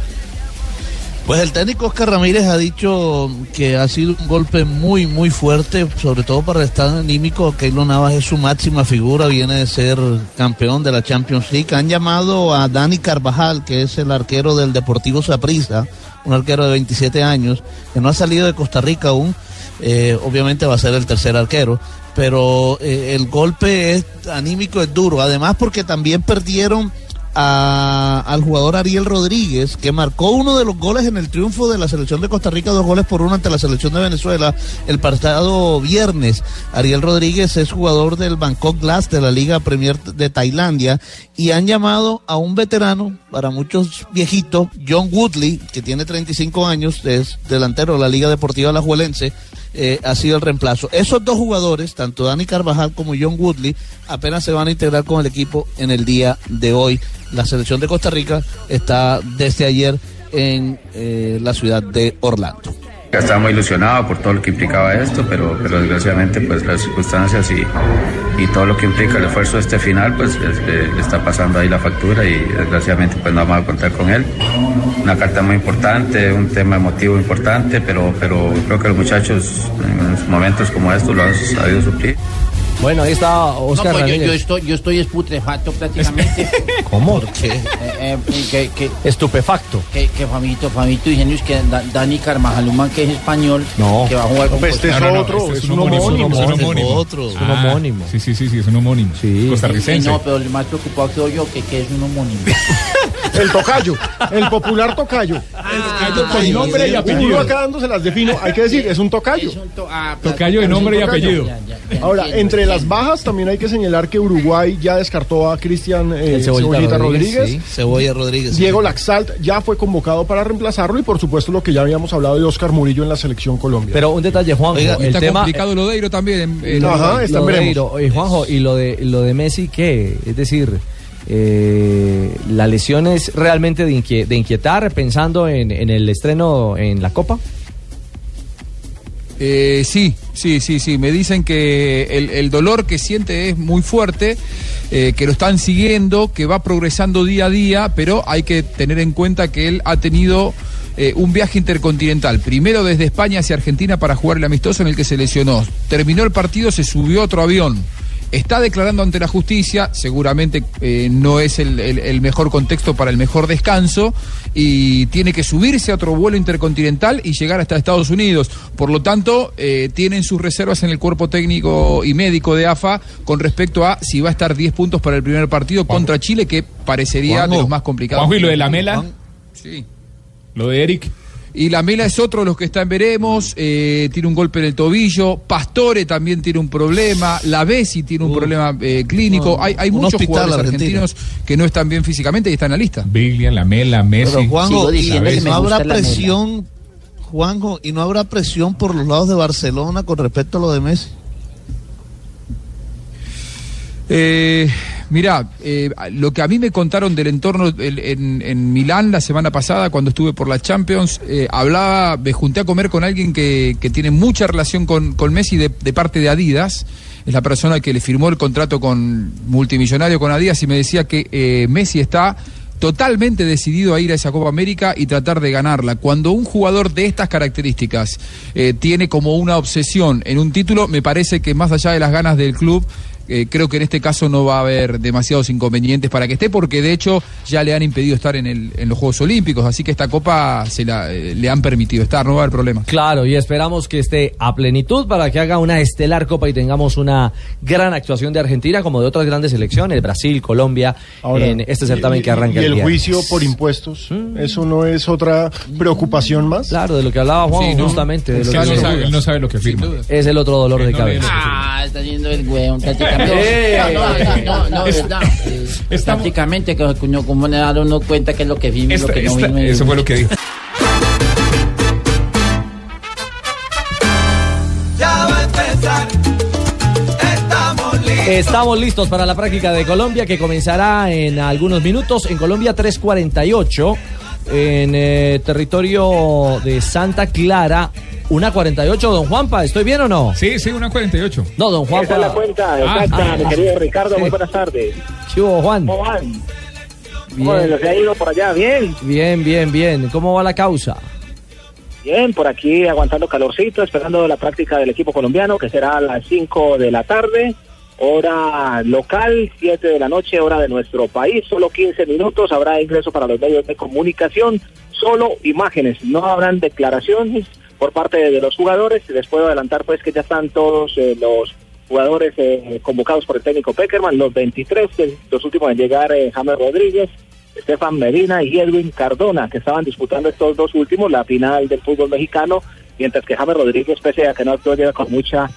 Pues el técnico Oscar Ramírez ha dicho que ha sido un golpe muy, muy fuerte, sobre todo para el estado anímico. Keylor Navas es su máxima figura, viene de ser campeón de la Champions League. Han llamado a Dani Carvajal, que es el arquero del Deportivo Saprissa, un arquero de 27 años, que no ha salido de Costa Rica aún. Eh, obviamente va a ser el tercer arquero, pero eh, el golpe es anímico es duro. Además, porque también perdieron a- al jugador Ariel Rodríguez, que marcó uno de los goles en el triunfo de la selección de Costa Rica, dos goles por uno ante la selección de Venezuela el pasado viernes. Ariel Rodríguez es jugador del Bangkok Glass de la Liga Premier de Tailandia y han llamado a un veterano, para muchos viejitos, John Woodley, que tiene 35 años, es delantero de la Liga Deportiva Alajuelense, eh, ha sido el reemplazo. Esos dos jugadores, tanto Dani Carvajal como John Woodley, apenas se van a integrar con el equipo en el día de hoy. La selección de Costa Rica está desde ayer en eh, la ciudad de Orlando. Estaba muy ilusionado por todo lo que implicaba esto, pero, pero desgraciadamente pues las circunstancias y, y todo lo que implica el esfuerzo de este final pues es- le, le está pasando ahí la factura y desgraciadamente pues no vamos a contar con él. Una carta muy importante, un tema emotivo importante, pero, pero creo que los muchachos en momentos como estos lo han sabido suplir. Bueno, ahí está Oscar No, pues yo, Ramírez. yo estoy, yo estoy esputefacto prácticamente. ¿Cómo? Eh, eh, que, que, Estupefacto. que, que Famito, Famito diciendo es que Da- Dani Carvajal, un man que es español, No. que va a jugar con Pues este Costa es Rica. otro, este es un homónimo. Es un homónimo. Otro. Es un homónimo. Sí, sí, sí, sí, es un homónimo. Costarricense. No, pero el más preocupado quedo yo, que, que es un homónimo. El tocayo, el popular tocayo. con nombre y apellido. Uno acá dándose las defino, hay que decir, es un tocayo. Tocayo de nombre y Es tocayo. apellido. Ahora, entre las bajas también hay que señalar que Uruguay ya descartó a Cristian eh, El Cebollita Cebollita Rodríguez, Rodríguez. sí. Cebolla Rodríguez, sí. Diego Laxalt ya fue convocado para reemplazarlo y por supuesto lo que ya habíamos hablado de Oscar Murillo en la selección Colombia. Pero un detalle, Juanjo. Oiga, el está tema, complicado lo de Eiro también. en- en Ajá, está lo de veremos. Eiro. Oye, Juanjo, y lo de lo de Messi, ¿qué? Es decir, eh, la lesión es realmente de, inquie- de inquietar pensando en, el estreno en la Copa. Eh, sí, sí, sí, sí. Me dicen que el, el dolor que siente es muy fuerte, eh, que lo están siguiendo, que va progresando día a día, pero hay que tener en cuenta que él ha tenido eh, un viaje intercontinental. Primero desde España hacia Argentina para jugar el amistoso en el que se lesionó. Terminó el partido, se subió a otro avión. Está declarando ante la justicia, seguramente eh, no es el, el- el mejor contexto para el mejor descanso, y tiene que subirse a otro vuelo intercontinental y llegar hasta Estados Unidos. Por lo tanto, eh, tienen sus reservas en el cuerpo técnico y médico de AFA con respecto a si va a estar 10 puntos para el primer partido contra Chile, que parecería de los más complicados. Juanjo, ¿y lo de la Mela? Sí. Lo de Eric. Y la Mela es otro de los que está en veremos, eh, tiene un golpe en el tobillo, Pastore también tiene un problema, La Bessi tiene un problema eh, clínico, no, hay, muchos jugadores argentino. argentinos que no están bien físicamente y están en la lista. Biglia, Lamela, Messi. Pero Juanjo, y no habrá presión, Juanjo, y no habrá presión por los lados de Barcelona con respecto a lo de Messi. Eh, mira, eh, lo que a mí me contaron del entorno en, en Milán la semana pasada cuando estuve por la Champions, eh, hablaba, me junté a comer con alguien que, que tiene mucha relación con, con Messi de, de parte de Adidas. Es la persona que le firmó el contrato con multimillonario con Adidas y me decía que eh, Messi está totalmente decidido a ir a esa Copa América y tratar de ganarla. Cuando un jugador de estas características eh, tiene como una obsesión en un título, me parece que más allá de las ganas del club, eh, creo que en este caso no va a haber demasiados inconvenientes para que esté, porque de hecho ya le han impedido estar en, el, en los Juegos Olímpicos, así que esta copa se la, eh, le han permitido estar, no va a haber problema. Claro, y esperamos que esté a plenitud para que haga una estelar copa y tengamos una gran actuación de Argentina como de otras grandes selecciones, Brasil, Colombia, Ahora, en este certamen y- que arranca y el juicio por impuestos, eso no es otra preocupación más. Claro, de lo que hablaba Juan, justamente. De lo que no sabe, él no sabe lo que firma. Es el otro dolor de no cabeza. Ah, está haciendo el hueón no, no, no, no, es- verdad. Prácticamente, como le da uno cuenta que es lo que firma y lo que no firma. eso fue lo que dijo. Ya va a empezar. Estamos listos. Estamos listos para la práctica de Colombia que comenzará en algunos minutos. En Colombia 3.48, en eh, territorio de Santa Clara. Una 48, don Juanpa, ¿estoy bien o no? Sí, sí, una 48. No, don Juanpa. Esa es la cuenta Ah, exacta, ah, mi ah, querido Ricardo. Muy buenas tardes. ¿Qué hubo, Juan? ¿Cómo van? ¿Cómo Bien. les ha ido por allá? ¿Bien? Bien, bien, bien. ¿Cómo va la causa? Bien, por aquí aguantando calorcito, esperando la práctica del equipo colombiano, que será a las 5 de la tarde, hora local, 7 de la noche, hora de nuestro país. Solo 15 minutos, habrá ingreso para los medios de comunicación, solo imágenes, no habrán declaraciones por parte de los jugadores. Les puedo adelantar pues que ya están todos eh, los jugadores eh, convocados por el técnico Peckerman, los 23, que los últimos en llegar, eh, James Rodríguez, Estefan Medina y Edwin Cardona, que estaban disputando estos dos últimos la final del fútbol mexicano, mientras que James Rodríguez, pese a que no actuó, llega con mucha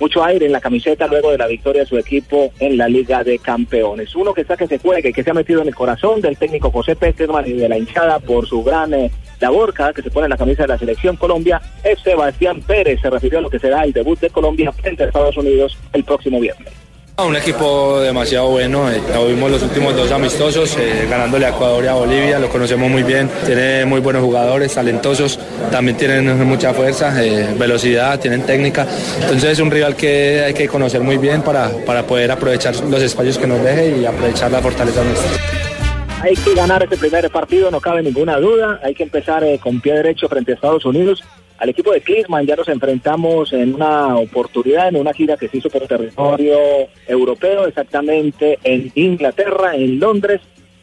mucho aire en la camiseta luego de la victoria de su equipo en la Liga de Campeones. Uno que está que se juegue, que se ha metido en el corazón del técnico José Peckerman y de la hinchada por su gran eh, labor cada que se pone en la camisa de la selección Colombia, es Sebastián Pérez. Se refirió a lo que será el debut de Colombia frente a Estados Unidos el próximo viernes. Un equipo demasiado bueno, eh, lo vimos los últimos dos amistosos, eh, ganándole a Ecuador y a Bolivia, lo conocemos muy bien, tiene muy buenos jugadores, talentosos, también tienen mucha fuerza, eh, velocidad, tienen técnica, entonces es un rival que hay que conocer muy bien para, para poder aprovechar los espacios que nos deje y aprovechar la fortaleza nuestra. Hay que ganar este primer partido, no cabe ninguna duda. Hay que empezar eh, con pie derecho frente a Estados Unidos. Al equipo de Klinsmann ya nos enfrentamos en una oportunidad, en una gira que se hizo por territorio europeo, exactamente en Inglaterra, en Londres.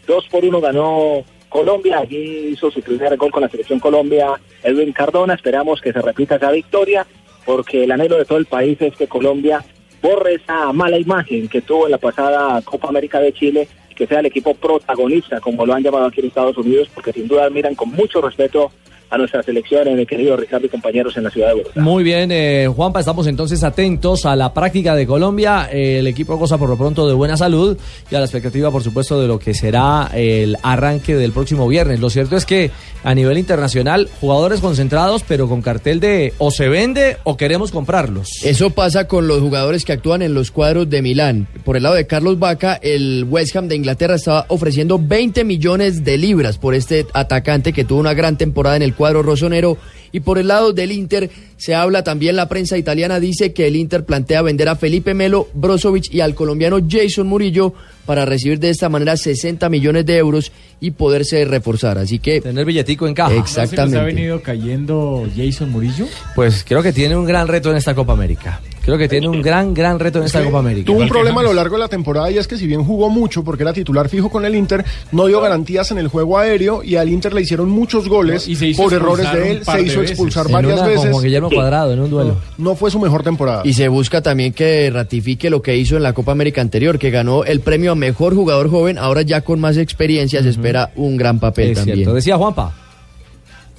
Dos por uno ganó Colombia. Allí hizo su primer gol con la selección Colombia Edwin Cardona. Esperamos que se repita esa victoria, porque el anhelo de todo el país es que Colombia borre esa mala imagen que tuvo en la pasada Copa América de Chile que sea el equipo protagonista, como lo han llamado aquí en Estados Unidos, porque sin duda miran con mucho respeto a nuestra selección, en el querido Ricardo y compañeros en la ciudad de Bogotá. Muy bien, eh, Juanpa, estamos entonces atentos a la práctica de Colombia. Eh, el equipo goza por lo pronto de buena salud y a la expectativa, por supuesto, de lo que será el arranque del próximo viernes. Lo cierto es que a nivel internacional, jugadores concentrados, pero con cartel de o se vende o queremos comprarlos. Eso pasa con los jugadores que actúan en los cuadros de Milán. Por el lado de Carlos Vaca, el West Ham de Inglaterra estaba ofreciendo 20 millones de libras por este atacante que tuvo una gran temporada en el cuadro rosonero. Y por el lado del Inter se habla también, la prensa italiana dice que el Inter plantea vender a Felipe Melo, Brozovic y al colombiano Jason Murillo para recibir de esta manera 60 millones de euros y poderse reforzar. Así que... Tener billetico en caja. ¿No se Exactamente. ha venido cayendo Jason Murillo? Pues creo que tiene un gran reto en esta Copa América. Creo que tiene un gran, gran reto en esta Copa América. Tuvo un problema a lo largo de la temporada y es que si bien jugó mucho porque era titular fijo con el Inter, no dio garantías en el juego aéreo y al Inter le hicieron muchos goles Y hizo por errores de él, se de hizo veces. expulsar En varias una con veces. Juan Guillermo Cuadrado, en un duelo. No fue su mejor temporada. Y se busca también que ratifique lo que hizo en la Copa América anterior, que ganó el premio a mejor jugador joven. Ahora ya con más experiencia se espera un gran papel Es también. cierto. Decía Juanpa.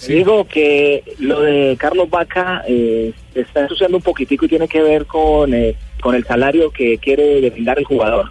Digo que lo de Carlos Vaca eh, está ensuciando un poquitico y tiene que ver con, eh, con el salario que quiere brindar el jugador.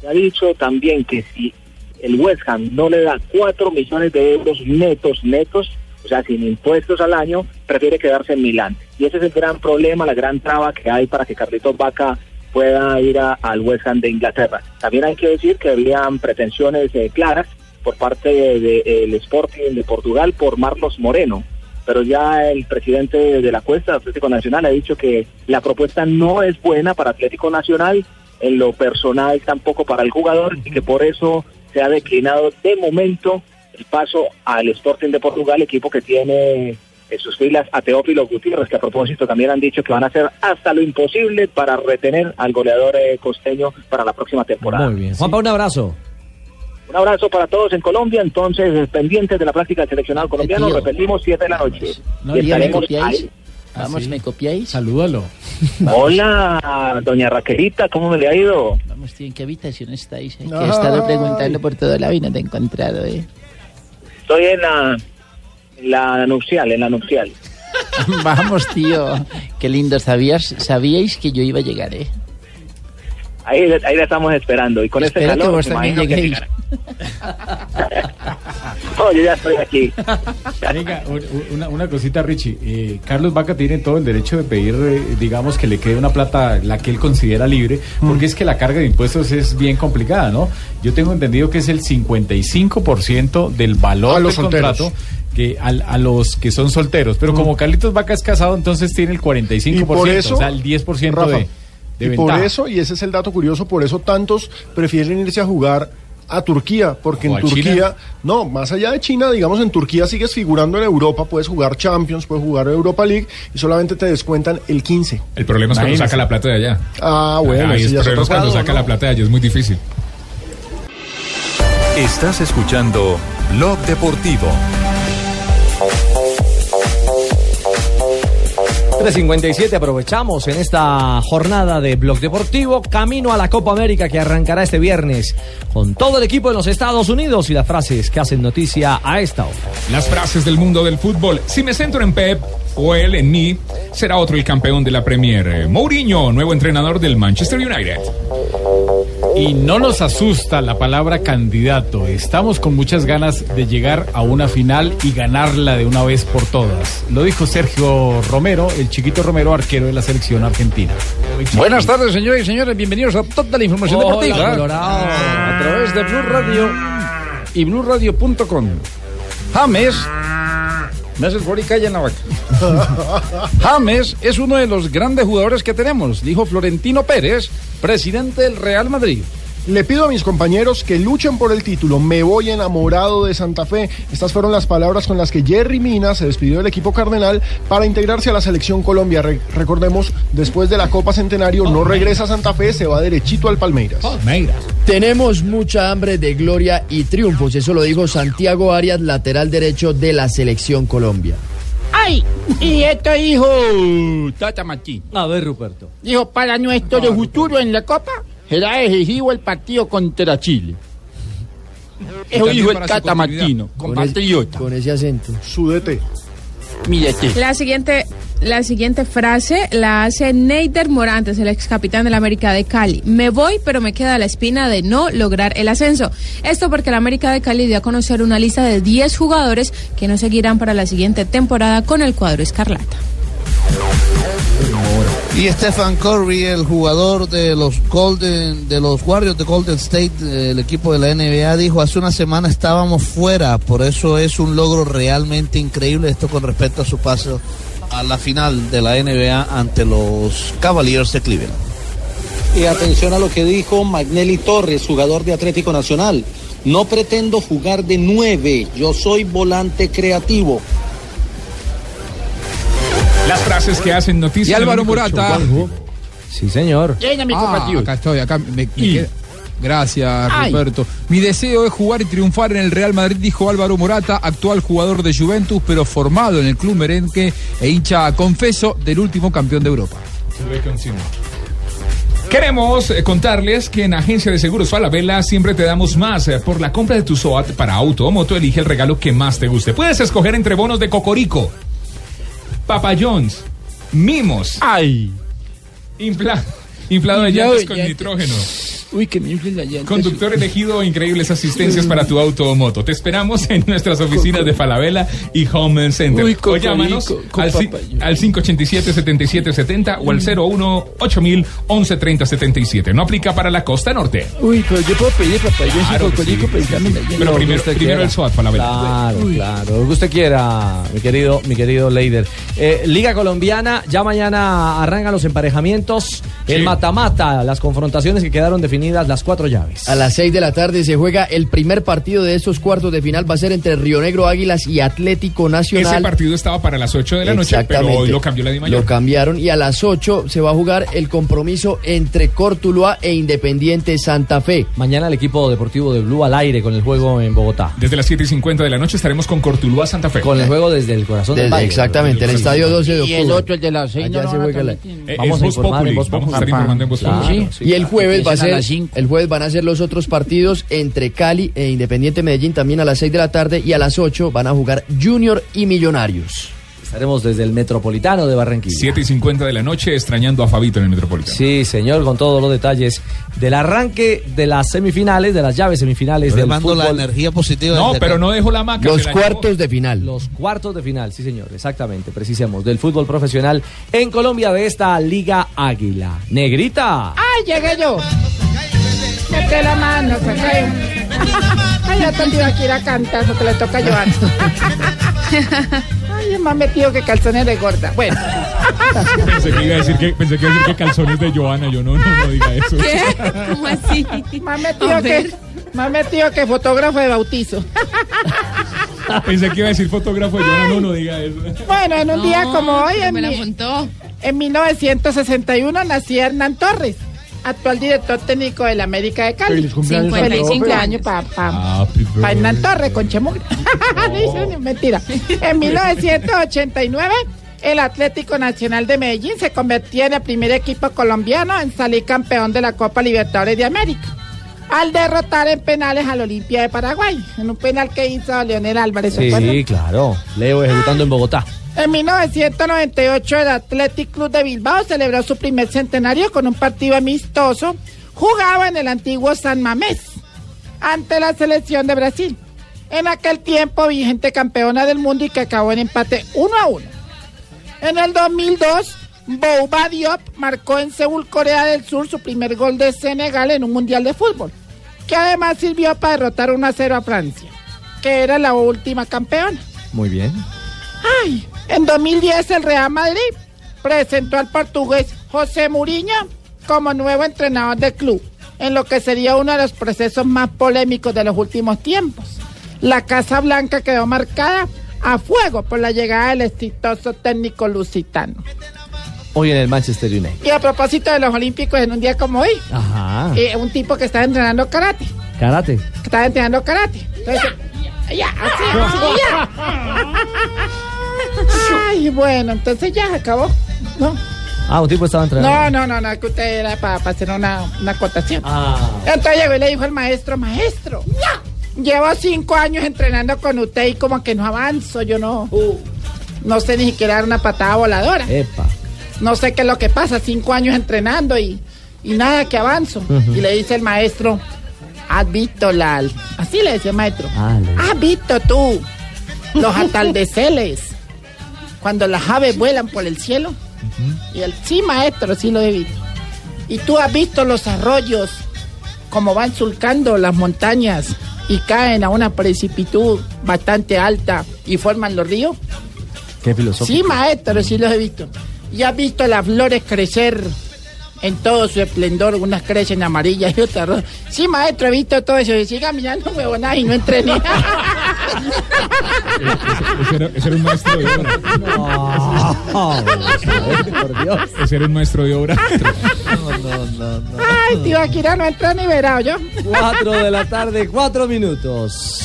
Se ha dicho también que si el West Ham no le da 4 millones de euros netos, netos, o sea, sin impuestos al año, prefiere quedarse en Milán. Y ese es el gran problema, la gran traba que hay para que Carlitos Vaca pueda ir al West Ham de Inglaterra. También hay que decir que habían pretensiones eh, claras por parte del Sporting de Portugal por Marlos Moreno. Pero ya el presidente de la Cuesta, Atlético Nacional, ha dicho que la propuesta no es buena para Atlético Nacional, en lo personal tampoco para el jugador, y que por eso se ha declinado de momento el paso al Sporting de Portugal, equipo que tiene en sus filas a Teófilo Gutiérrez, que a propósito también han dicho que van a hacer hasta lo imposible para retener al goleador eh, costeño para la próxima temporada. Muy bien. Juanpa, un abrazo. Un abrazo para todos en Colombia, entonces eh, pendientes de la práctica del seleccionado colombiano, repetimos 7 de la noche. No, Y ¿ya me estaremos ahí. Vamos, ¿me copiáis? Salúdalo. Hola, doña Raquelita, ¿cómo me le ha ido? Vamos, tío, ¿en qué habitación estáis? eh? Que Ay. he estado preguntando por todo lado y no te he encontrado, ¿eh? Estoy en la, en la nupcial, en la nupcial. Vamos, tío. Qué lindo. ¿Sabías, sabíais que yo iba a llegar, ¿eh? Ahí, ahí la estamos esperando. Y con este Espero que calor, también imagino que llegará. No, yo ya estoy aquí. Venga, un- una, una cosita, Richie. Eh, Carlos Vaca tiene todo el derecho de pedir, eh, digamos, que le quede una plata, la que él considera libre, porque es que la carga de impuestos es bien complicada, ¿no? Yo tengo entendido que es el 55% del valor A los del solteros. contrato que al- a, los que son solteros. Pero como Carlitos Vaca es casado, entonces tiene el 45%, Y por eso, o sea, el 10% Rafa, de, de y ventaja. por eso, y ese es el dato curioso, por eso tantos prefieren irse a jugar a Turquía, porque ¿O en Turquía, China? no, más allá de China, digamos, en Turquía sigues figurando en Europa, puedes jugar Champions, puedes jugar Europa League y solamente te descuentan el 15. El problema es cuando saca la plata de allá. Ah, bueno, Ahí ya es problema es cuando saca ¿no? la plata de allá, es muy difícil. Estás escuchando Blog Deportivo. 3.57, aprovechamos en esta jornada de Blog Deportivo, camino a la Copa América que arrancará este viernes con todo el equipo en los Estados Unidos y las frases que hacen noticia a esta hora. Las frases del mundo del fútbol. Si me centro en Pep o él en mí, será otro el campeón de la Premier. Mourinho, nuevo entrenador del Manchester United. Y no nos asusta la palabra candidato. Estamos con muchas ganas de llegar a una final y ganarla de una vez por todas. Lo dijo Sergio Romero, el chiquito Romero, arquero de la selección argentina. Buenas tardes, señores y señores. Bienvenidos a toda la información Hola, deportiva. Colorado. A través de Blue Radio y BlueRadio.com. James. Me y calla en la vaca. James es uno de los grandes jugadores que tenemos, dijo Florentino Pérez, presidente del Real Madrid. Le pido a mis compañeros que luchen por el título. Me voy enamorado de Santa Fe. Estas fueron las palabras con las que Jerry Mina se despidió del equipo cardenal para integrarse a la selección Colombia. Re- recordemos, después de la Copa Centenario no regresa a Santa Fe, se va derechito al Palmeiras. Tenemos mucha hambre de gloria y triunfos. Eso lo dijo Santiago Arias, lateral derecho de la selección Colombia. ¡Ay! Y esto dijo Tata Martín. A ver, Ruperto. Dijo, para nuestro futuro en la Copa, será decisivo el partido contra Chile. Eso dijo el continuidad. Martino, Con compatriota. Con ese acento. Sudete. Mírate. La siguiente, la siguiente frase la hace Neider Morantes, el ex capitán de la América de Cali. Me voy, pero me queda la espina de no lograr el ascenso. Esto porque la América de Cali dio a conocer una lista de 10 jugadores que no seguirán para la siguiente temporada con el cuadro escarlata. Y Stephen Curry, el jugador de los Golden, de los Warriors de Golden State, el equipo de la NBA, dijo hace una semana estábamos fuera, por eso es un logro realmente increíble esto con respecto a su paso a la final de la NBA ante los Cavaliers de Cleveland. Y atención a lo que dijo Magnelli Torres, jugador de Atlético Nacional. No pretendo jugar de nueve, yo soy volante creativo. Frases que hacen noticia. Y Álvaro show. Sí, señor. Ah, acá estoy, acá me, me queda- Gracias, Ay. Roberto. Mi deseo es jugar y triunfar en el Real Madrid, dijo Álvaro Morata, actual jugador de Juventus, pero formado en el club merengue e hincha confeso del último campeón de Europa. Queremos eh, contarles que en Agencia de Seguros Falabella siempre te damos más. Eh, Por la compra de tu SOAT para auto o moto, elige el regalo que más te guste. Puedes escoger entre bonos de Cocorico, Papa John's, Mimos. ¡Ay! Infla, inflado de llantas con nitrógeno. Uy, que me inflen la llanta. Conductor elegido, increíbles asistencias para tu auto o moto. Te esperamos en nuestras oficinas de Falabella y Home Center. Uy, o llámanos con al, al 587-7770 o al 01 8000 113077. No aplica para la costa norte. Uy, pero yo puedo pedir papayón Claro sí, pero sí, sí. Pero primero, el SOAT, Falabella. Claro, Uy. claro. Lo que usted quiera, mi querido, mi querido Leider. Eh, Liga Colombiana, ya mañana arrancan los emparejamientos, el Sí. mata-mata, las confrontaciones que quedaron definidas definidas las cuatro llaves. A las 6 de la tarde se juega el primer partido de estos cuartos de final. Va a ser entre Río Negro Águilas y Atlético Nacional. Ese partido estaba para las 8 de la noche, pero Exactamente. hoy lo cambió la Dimayor. Lo cambiaron y a las 8 se va a jugar el compromiso entre Cortuluá e Independiente Santa Fe. Mañana el equipo deportivo de Blue al aire con el juego en Bogotá. Desde las 7 y 50 de la noche estaremos con Cortuluá Santa Fe. Con el juego desde el corazón del valle. exactamente, el estadio 12 de Y octubre. el otro, el de las seis, Allá no se juega la-. Eh, Vamos es a informar en Populi, vamos a estar informando en Voz Claro, Populi. sí. Y el jueves va a ser el jueves van a ser los otros partidos entre Cali e Independiente Medellín también a las 6 de la tarde y a las 8 van a jugar Junior y Millonarios. Estaremos desde el Metropolitano de Barranquilla. 7 y 50 de la noche extrañando a Fabito en el Metropolitano. Sí, señor, con todos los detalles del arranque de las semifinales, de las llaves semifinales Yo le del mando la energía positiva. No, pero no dejó la maca. Los se cuartos de final. Los cuartos de final, sí señor, exactamente, precisemos, del fútbol profesional en Colombia de esta Liga Águila. Negrita. ¡Ay, llegué yo! Mete la mano, saca Ay, ya te iba a ir a cantar, porque le toca a Joana. Ay, es más metido que calzones de gorda. Bueno, Pensé que iba a decir que, pensé que iba a decir que calzones de Joana. Yo no, no, no diga eso. ¿Qué? ¿Cómo así? más metido que, más metido que fotógrafo de bautizo. Pensé que iba a decir fotógrafo de Joana. No, no diga eso. Bueno, en un día como hoy, en, me la mi- en 1961, nacía Hernán Torres, actual director técnico del América de Cali. Feliz cumpleaños, Feliz 55 cumpleaños para Happy Pa' Hernán Torres con Chemugre. Dice, Mentira. En 1989, el Atlético Nacional de Medellín se convirtió en el primer equipo colombiano en salir campeón de la Copa Libertadores de América. Al derrotar en penales al Olimpia de Paraguay, en un penal que hizo Leonel Álvarez. Sí, claro. Leo ejecutando en Bogotá. En 1998 el Athletic Club de Bilbao celebró su primer centenario con un partido amistoso jugado en el antiguo San Mamés ante la selección de Brasil. En aquel tiempo vigente campeona del mundo y que acabó en empate 1 a 1. En el 2002 Bouba Diop marcó en Seúl, Corea del Sur, su primer gol de Senegal en un mundial de fútbol, que además sirvió para derrotar 1 a 0 a Francia, que era la última campeona. Muy bien. Ay, en 2010 el Real Madrid presentó al portugués José Mourinho como nuevo entrenador del club, en lo que sería uno de los procesos más polémicos de los últimos tiempos. La Casa Blanca quedó marcada a fuego por la llegada del exitoso técnico lusitano. Hoy en el Manchester United. Y a propósito de los Olímpicos, en un día como hoy, Ajá. eh, un tipo que estaba entrenando karate, Karate. que estaba entrenando karate. Entonces, ya, así, así, ya. Ay, bueno, entonces ya acabó. ¿no? Ah, un tipo estaba entrenando. No, no, no, no, que usted era para hacer una, una acotación. Ah. Entonces llegó y le dijo al maestro, maestro, llevo cinco años entrenando con usted y como que no avanzo, yo no, no sé ni siquiera dar una patada voladora. Epa. No sé qué es lo que pasa, cinco años entrenando y, y nada que avanzo. Y le dice el maestro, has visto la... Así le decía el maestro. Ah, le- ¿Has visto tú los atardeceres cuando las aves vuelan por el cielo? Y sí, maestro, sí lo he visto. ¿Y tú has visto los arroyos como van surcando las montañas y caen a una precipitud bastante alta y forman los ríos? Qué filosófico. Sí, maestro, sí los he visto. ¿Y has visto las flores crecer en todo su esplendor? Unas crecen amarillas y otras rojas. Sí, maestro, he visto todo eso. Y siga mirando huevonadas y no entrené. Ese era, ese era un maestro de obra. por Dios. Ese era un maestro de obra. Ay, tío, Akira no entra ni verá, yo. Cuatro de la tarde, cuatro minutos.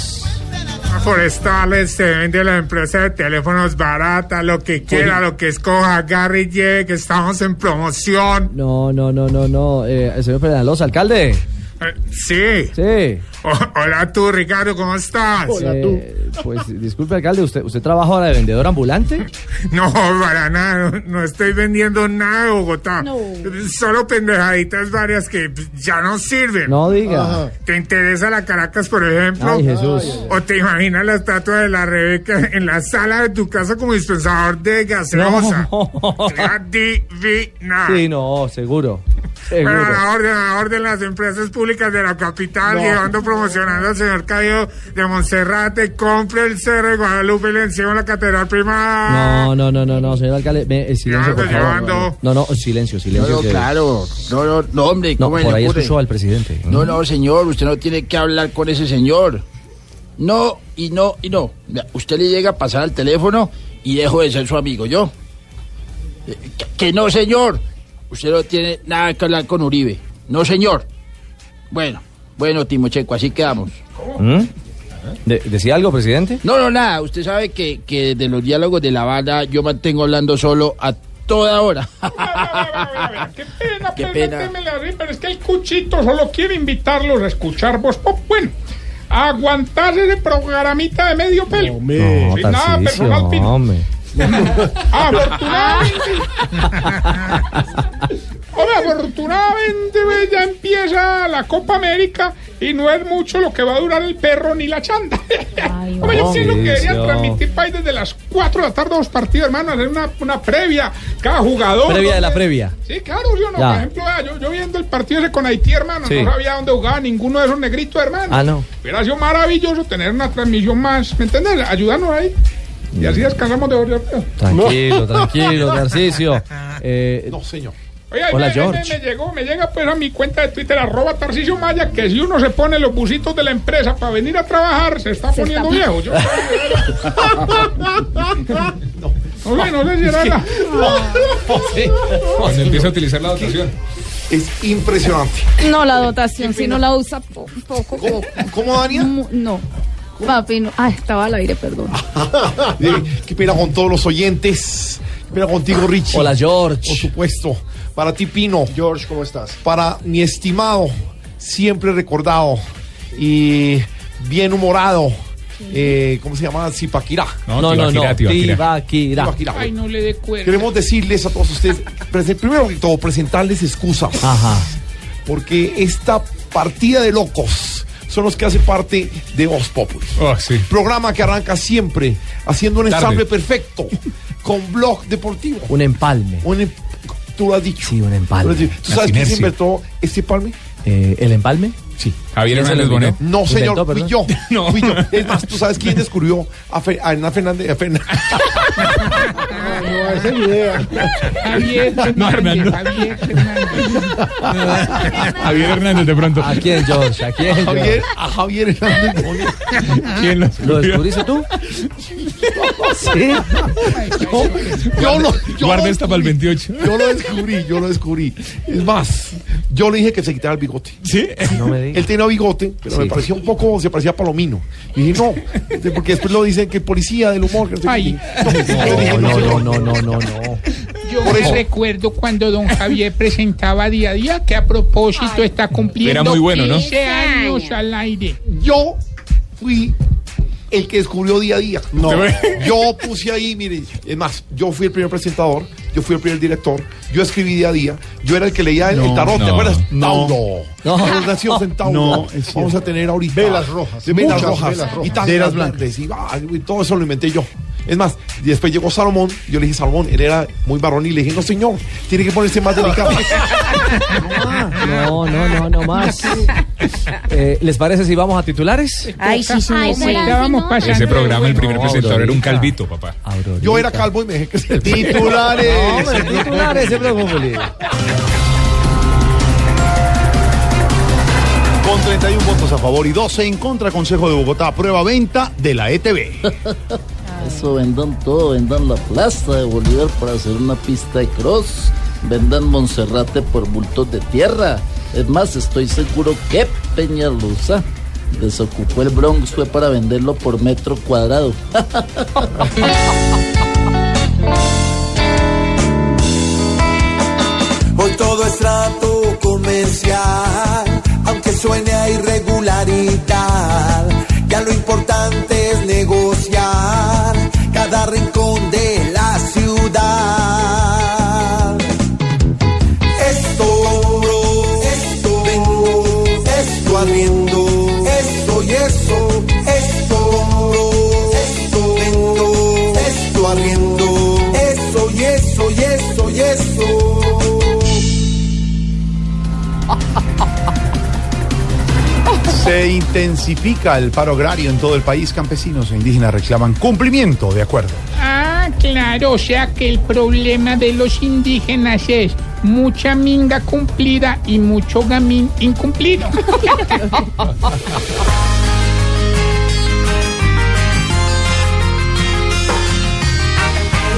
Forestales se vende la empresa de teléfonos barata, lo que quiera, lo que escoja, agarre y que estamos en promoción. No, no, no, no, no. Eh, señor Pedalosa, alcalde. Eh, sí. Sí. O- hola tú, Ricardo, ¿cómo estás? Eh, Pues disculpe, alcalde, ¿usted, ¿usted trabaja ahora de vendedor ambulante? No, para nada, no, no estoy vendiendo nada de Bogotá. Solo pendejaditas varias que pues, ya no sirven. No diga. Ajá. ¿Te interesa la Caracas, por ejemplo? Ay, Jesús. ¿O te imaginas la estatua de la Rebeca en la sala de tu casa como dispensador de gaseosa? No. Adivina. Sí, no, seguro. Pero a la orden, a la orden las empresas públicas de la capital, No. llevando, promocionando al señor Cayo de Monserrate, compre el Cerro de Guadalupe y le encima la catedral primada. No, no, no, no, no, señor alcalde, me- eh, silencio, por Llevando, favor. No, no, silencio, silencio. No, no, claro. No, no, no, hombre, No, ¿cómo se por ahí escuchó al presidente. No, no, señor, usted no tiene que hablar con ese señor. No, y no, y no. Usted le llega a pasar al teléfono y dejo de ser su amigo, ¿yo? Eh, Que, que no, señor. Usted no tiene nada que hablar con Uribe. No, señor. Bueno, bueno, Timocheco, así quedamos. ¿Mm? De- ¿Decía algo, presidente? No, no, nada. Usted sabe que, que de los diálogos de La Habana yo mantengo hablando solo a toda hora. Qué pena, Qué pena. así, pero es que el cuchito solo quiere invitarlos a escuchar voz pop. Bueno, a aguantarse ese programita de medio pelo. No, Sin nada personal. Afortunadamente. Hombre, afortunadamente pues, ya empieza la Copa América y no es mucho lo que va a durar el perro ni la chanda. Hombre, yo pienso que deberían transmitir país desde las 4 de la tarde dos partidos, hermano, hacer una, una previa, cada jugador. Previa de la ¿no? previa. Sí, claro, yo no. Ya. Por ejemplo, yo, yo viendo el partido ese con Haití, hermano, Sí. no sabía dónde jugaba ninguno de esos negritos, hermano. Ah, no. Hubiera sido maravilloso tener una transmisión más, ¿me entiendes? Ayúdanos ahí. Y así descansamos de hoy. Tranquilo, tranquilo, Tarcisio. Eh, No, señor. Oye, Hola, me, George. Me, me llegó, me llega pues a mi cuenta de Twitter, arroba Tarcisio Maya, que si uno se pone los busitos de la empresa para venir a trabajar, se está poniendo viejo. Yo, no sé, no sé si era la... Cuando empieza a utilizar la dotación. Es impresionante. No, la dotación, si no la usa po- poco. ¿Cómo, cómo Dania? No. Papi, no. Ah, estaba al aire, perdón. Qué pena con todos los oyentes. Qué pena contigo, Richie. Hola, George. Por supuesto. Para ti, Pino. George, ¿cómo estás? Para mi estimado, siempre recordado y bien humorado. Eh, ¿Cómo se llama? Zipaquirá. no, no, no. Tibaquirá. Tibaquirá. Ay, no le dé cuerda. Queremos decirles a todos ustedes, primero que todo, presentarles excusas. Ajá. Porque esta partida de locos son los que hacen parte de Voz Populi. Oh, sí. Programa que arranca siempre haciendo un Tarde. ensamble perfecto con blog deportivo. Un empalme. Un em- tú lo has dicho. Sí, un empalme. Tú lo has dicho. ¿Tú La sabes quién se inventó este palme? Eh, ¿El empalme? Sí. Javier ¿Quién se lo Hernández Bonet. No, señor, ¿Inventó, fui yo. No. Fui yo. Es más, ¿tú sabes quién descubrió a, Fe- a Hernán Fernández? A Fernan- No, esa es mi idea. Javier No, Hernando. Javier Hernández. Javier Hernández de pronto. ¿A quién, George? ¿A quién, Javier, George? a Javier Hernández Bonet. ¿Quién lo ¿Lo descubriste tú? sí. Yo lo, yo Guarda lo esta para el descubrí. 28. Yo lo descubrí, yo lo descubrí. Es más, yo le dije que se quitara el bigote. ¿Sí? No me digas. Él tenía bigote, pero me parecía un poco, se parecía a Palomino. Y dije, no, porque después lo dicen que el policía del humor. Que. Ay. No, No, no, no, no, no, no. Yo Por eso. recuerdo cuando don Javier presentaba día a día, que a propósito está cumpliendo Era muy bueno, ¿no? 15 años al aire. Yo fui el que descubrió día a día. No. Yo puse ahí, mire, es más, yo fui el primer presentador, yo fui el primer director, yo escribí día a día, yo era el que leía el, el No, tarot, ¿te no, acuerdas? no. Tauro. No. No. Vamos a tener ahorita. Velas rojas, de Velas rojas. velas rojas. Y Velas blancas. Y, ah, y todo eso lo inventé yo. Es más, y después llegó Salomón, yo le dije, Salomón, él era muy varón y le dije, no señor, tiene que ponerse más delicado. No, no, no, no más. Eh, ¿Les parece si vamos a titulares? Ay, sí, sí. Ay, sí. Ese programa, el primer No, presentador era un calvito, papá. Aurorita. yo era calvo y me dejé que se Titulares. No, hombre, titulares, se. Con 31 votos a favor y 12 en contra, Consejo de Bogotá aprueba venta de la ETV. Vendan todo, vendan la plaza de Bolívar para hacer una pista de cross, vendan Monserrate por bultos de tierra. Es más, estoy seguro que Peñalosa desocupó el Bronx fue para venderlo por metro cuadrado. Hoy todo es trato comercial, aunque suene a irregularidad. Ya lo importante intensifica el paro agrario en todo el país. Campesinos e indígenas reclaman cumplimiento de acuerdo. Ah, claro, o sea que el problema de los indígenas es mucha minga cumplida y mucho gamín incumplido.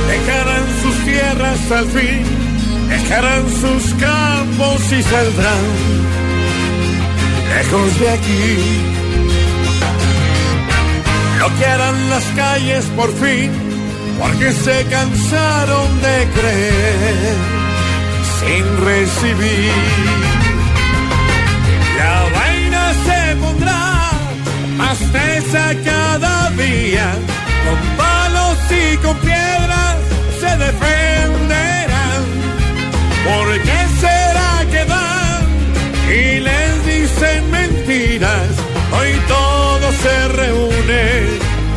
Dejarán sus tierras al fin, dejarán sus campos y saldrán lejos de aquí. Bloquearán las calles por fin, porque se cansaron de creer sin recibir. La vaina se pondrá más tesa cada día, con palos y con piedras se defenderán. ¿Por Hoy todo se reúne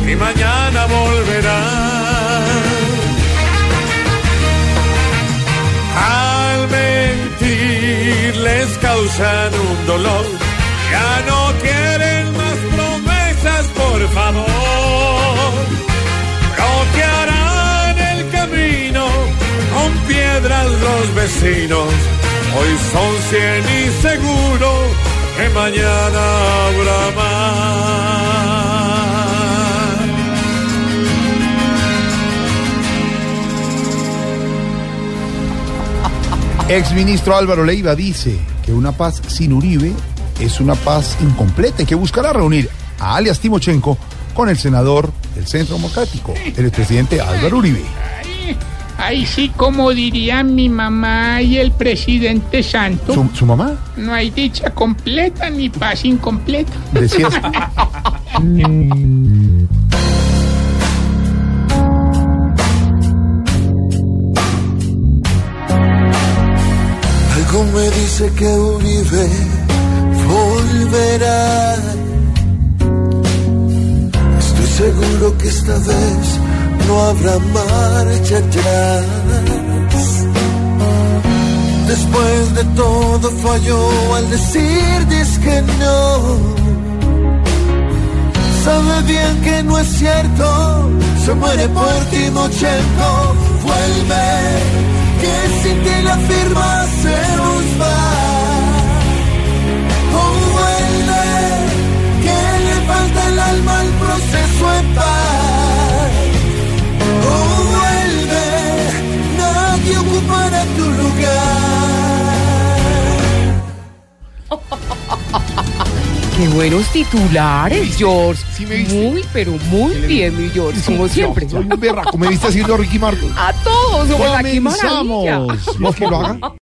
y mañana volverán. Al mentir les causan un dolor. Ya no quieren más promesas, por favor. Bloquearán el camino con piedras los vecinos. Hoy son cien y seguro que mañana habrá más. Ex ministro Álvaro Leiva dice que una paz sin Uribe es una paz incompleta y que buscará reunir a alias Timochenko con el senador del Centro Democrático, el expresidente Álvaro Uribe. Ahí sí, como diría mi mamá y el presidente Santos. ¿Su, su mamá? No hay dicha completa ni paz incompleta. Decías. Algo me dice que Uribe volverá. Estoy seguro que esta vez no habrá marcha atrás. Después de todo falló al decir que no. Sabe bien que no es cierto, se muere por Timochenko, vuelve, que sin ti la firma se nos va. Oh, vuelve, que le falta el alma al proceso en paz. Qué buenos titulares, George. Muy, pero muy bien, mi George, como siempre. Soy un berraco. ¿Me viste haciendo Ricky Martin? A todos, como la que maravilla. Comenzamos. ¿Vos que lo haga?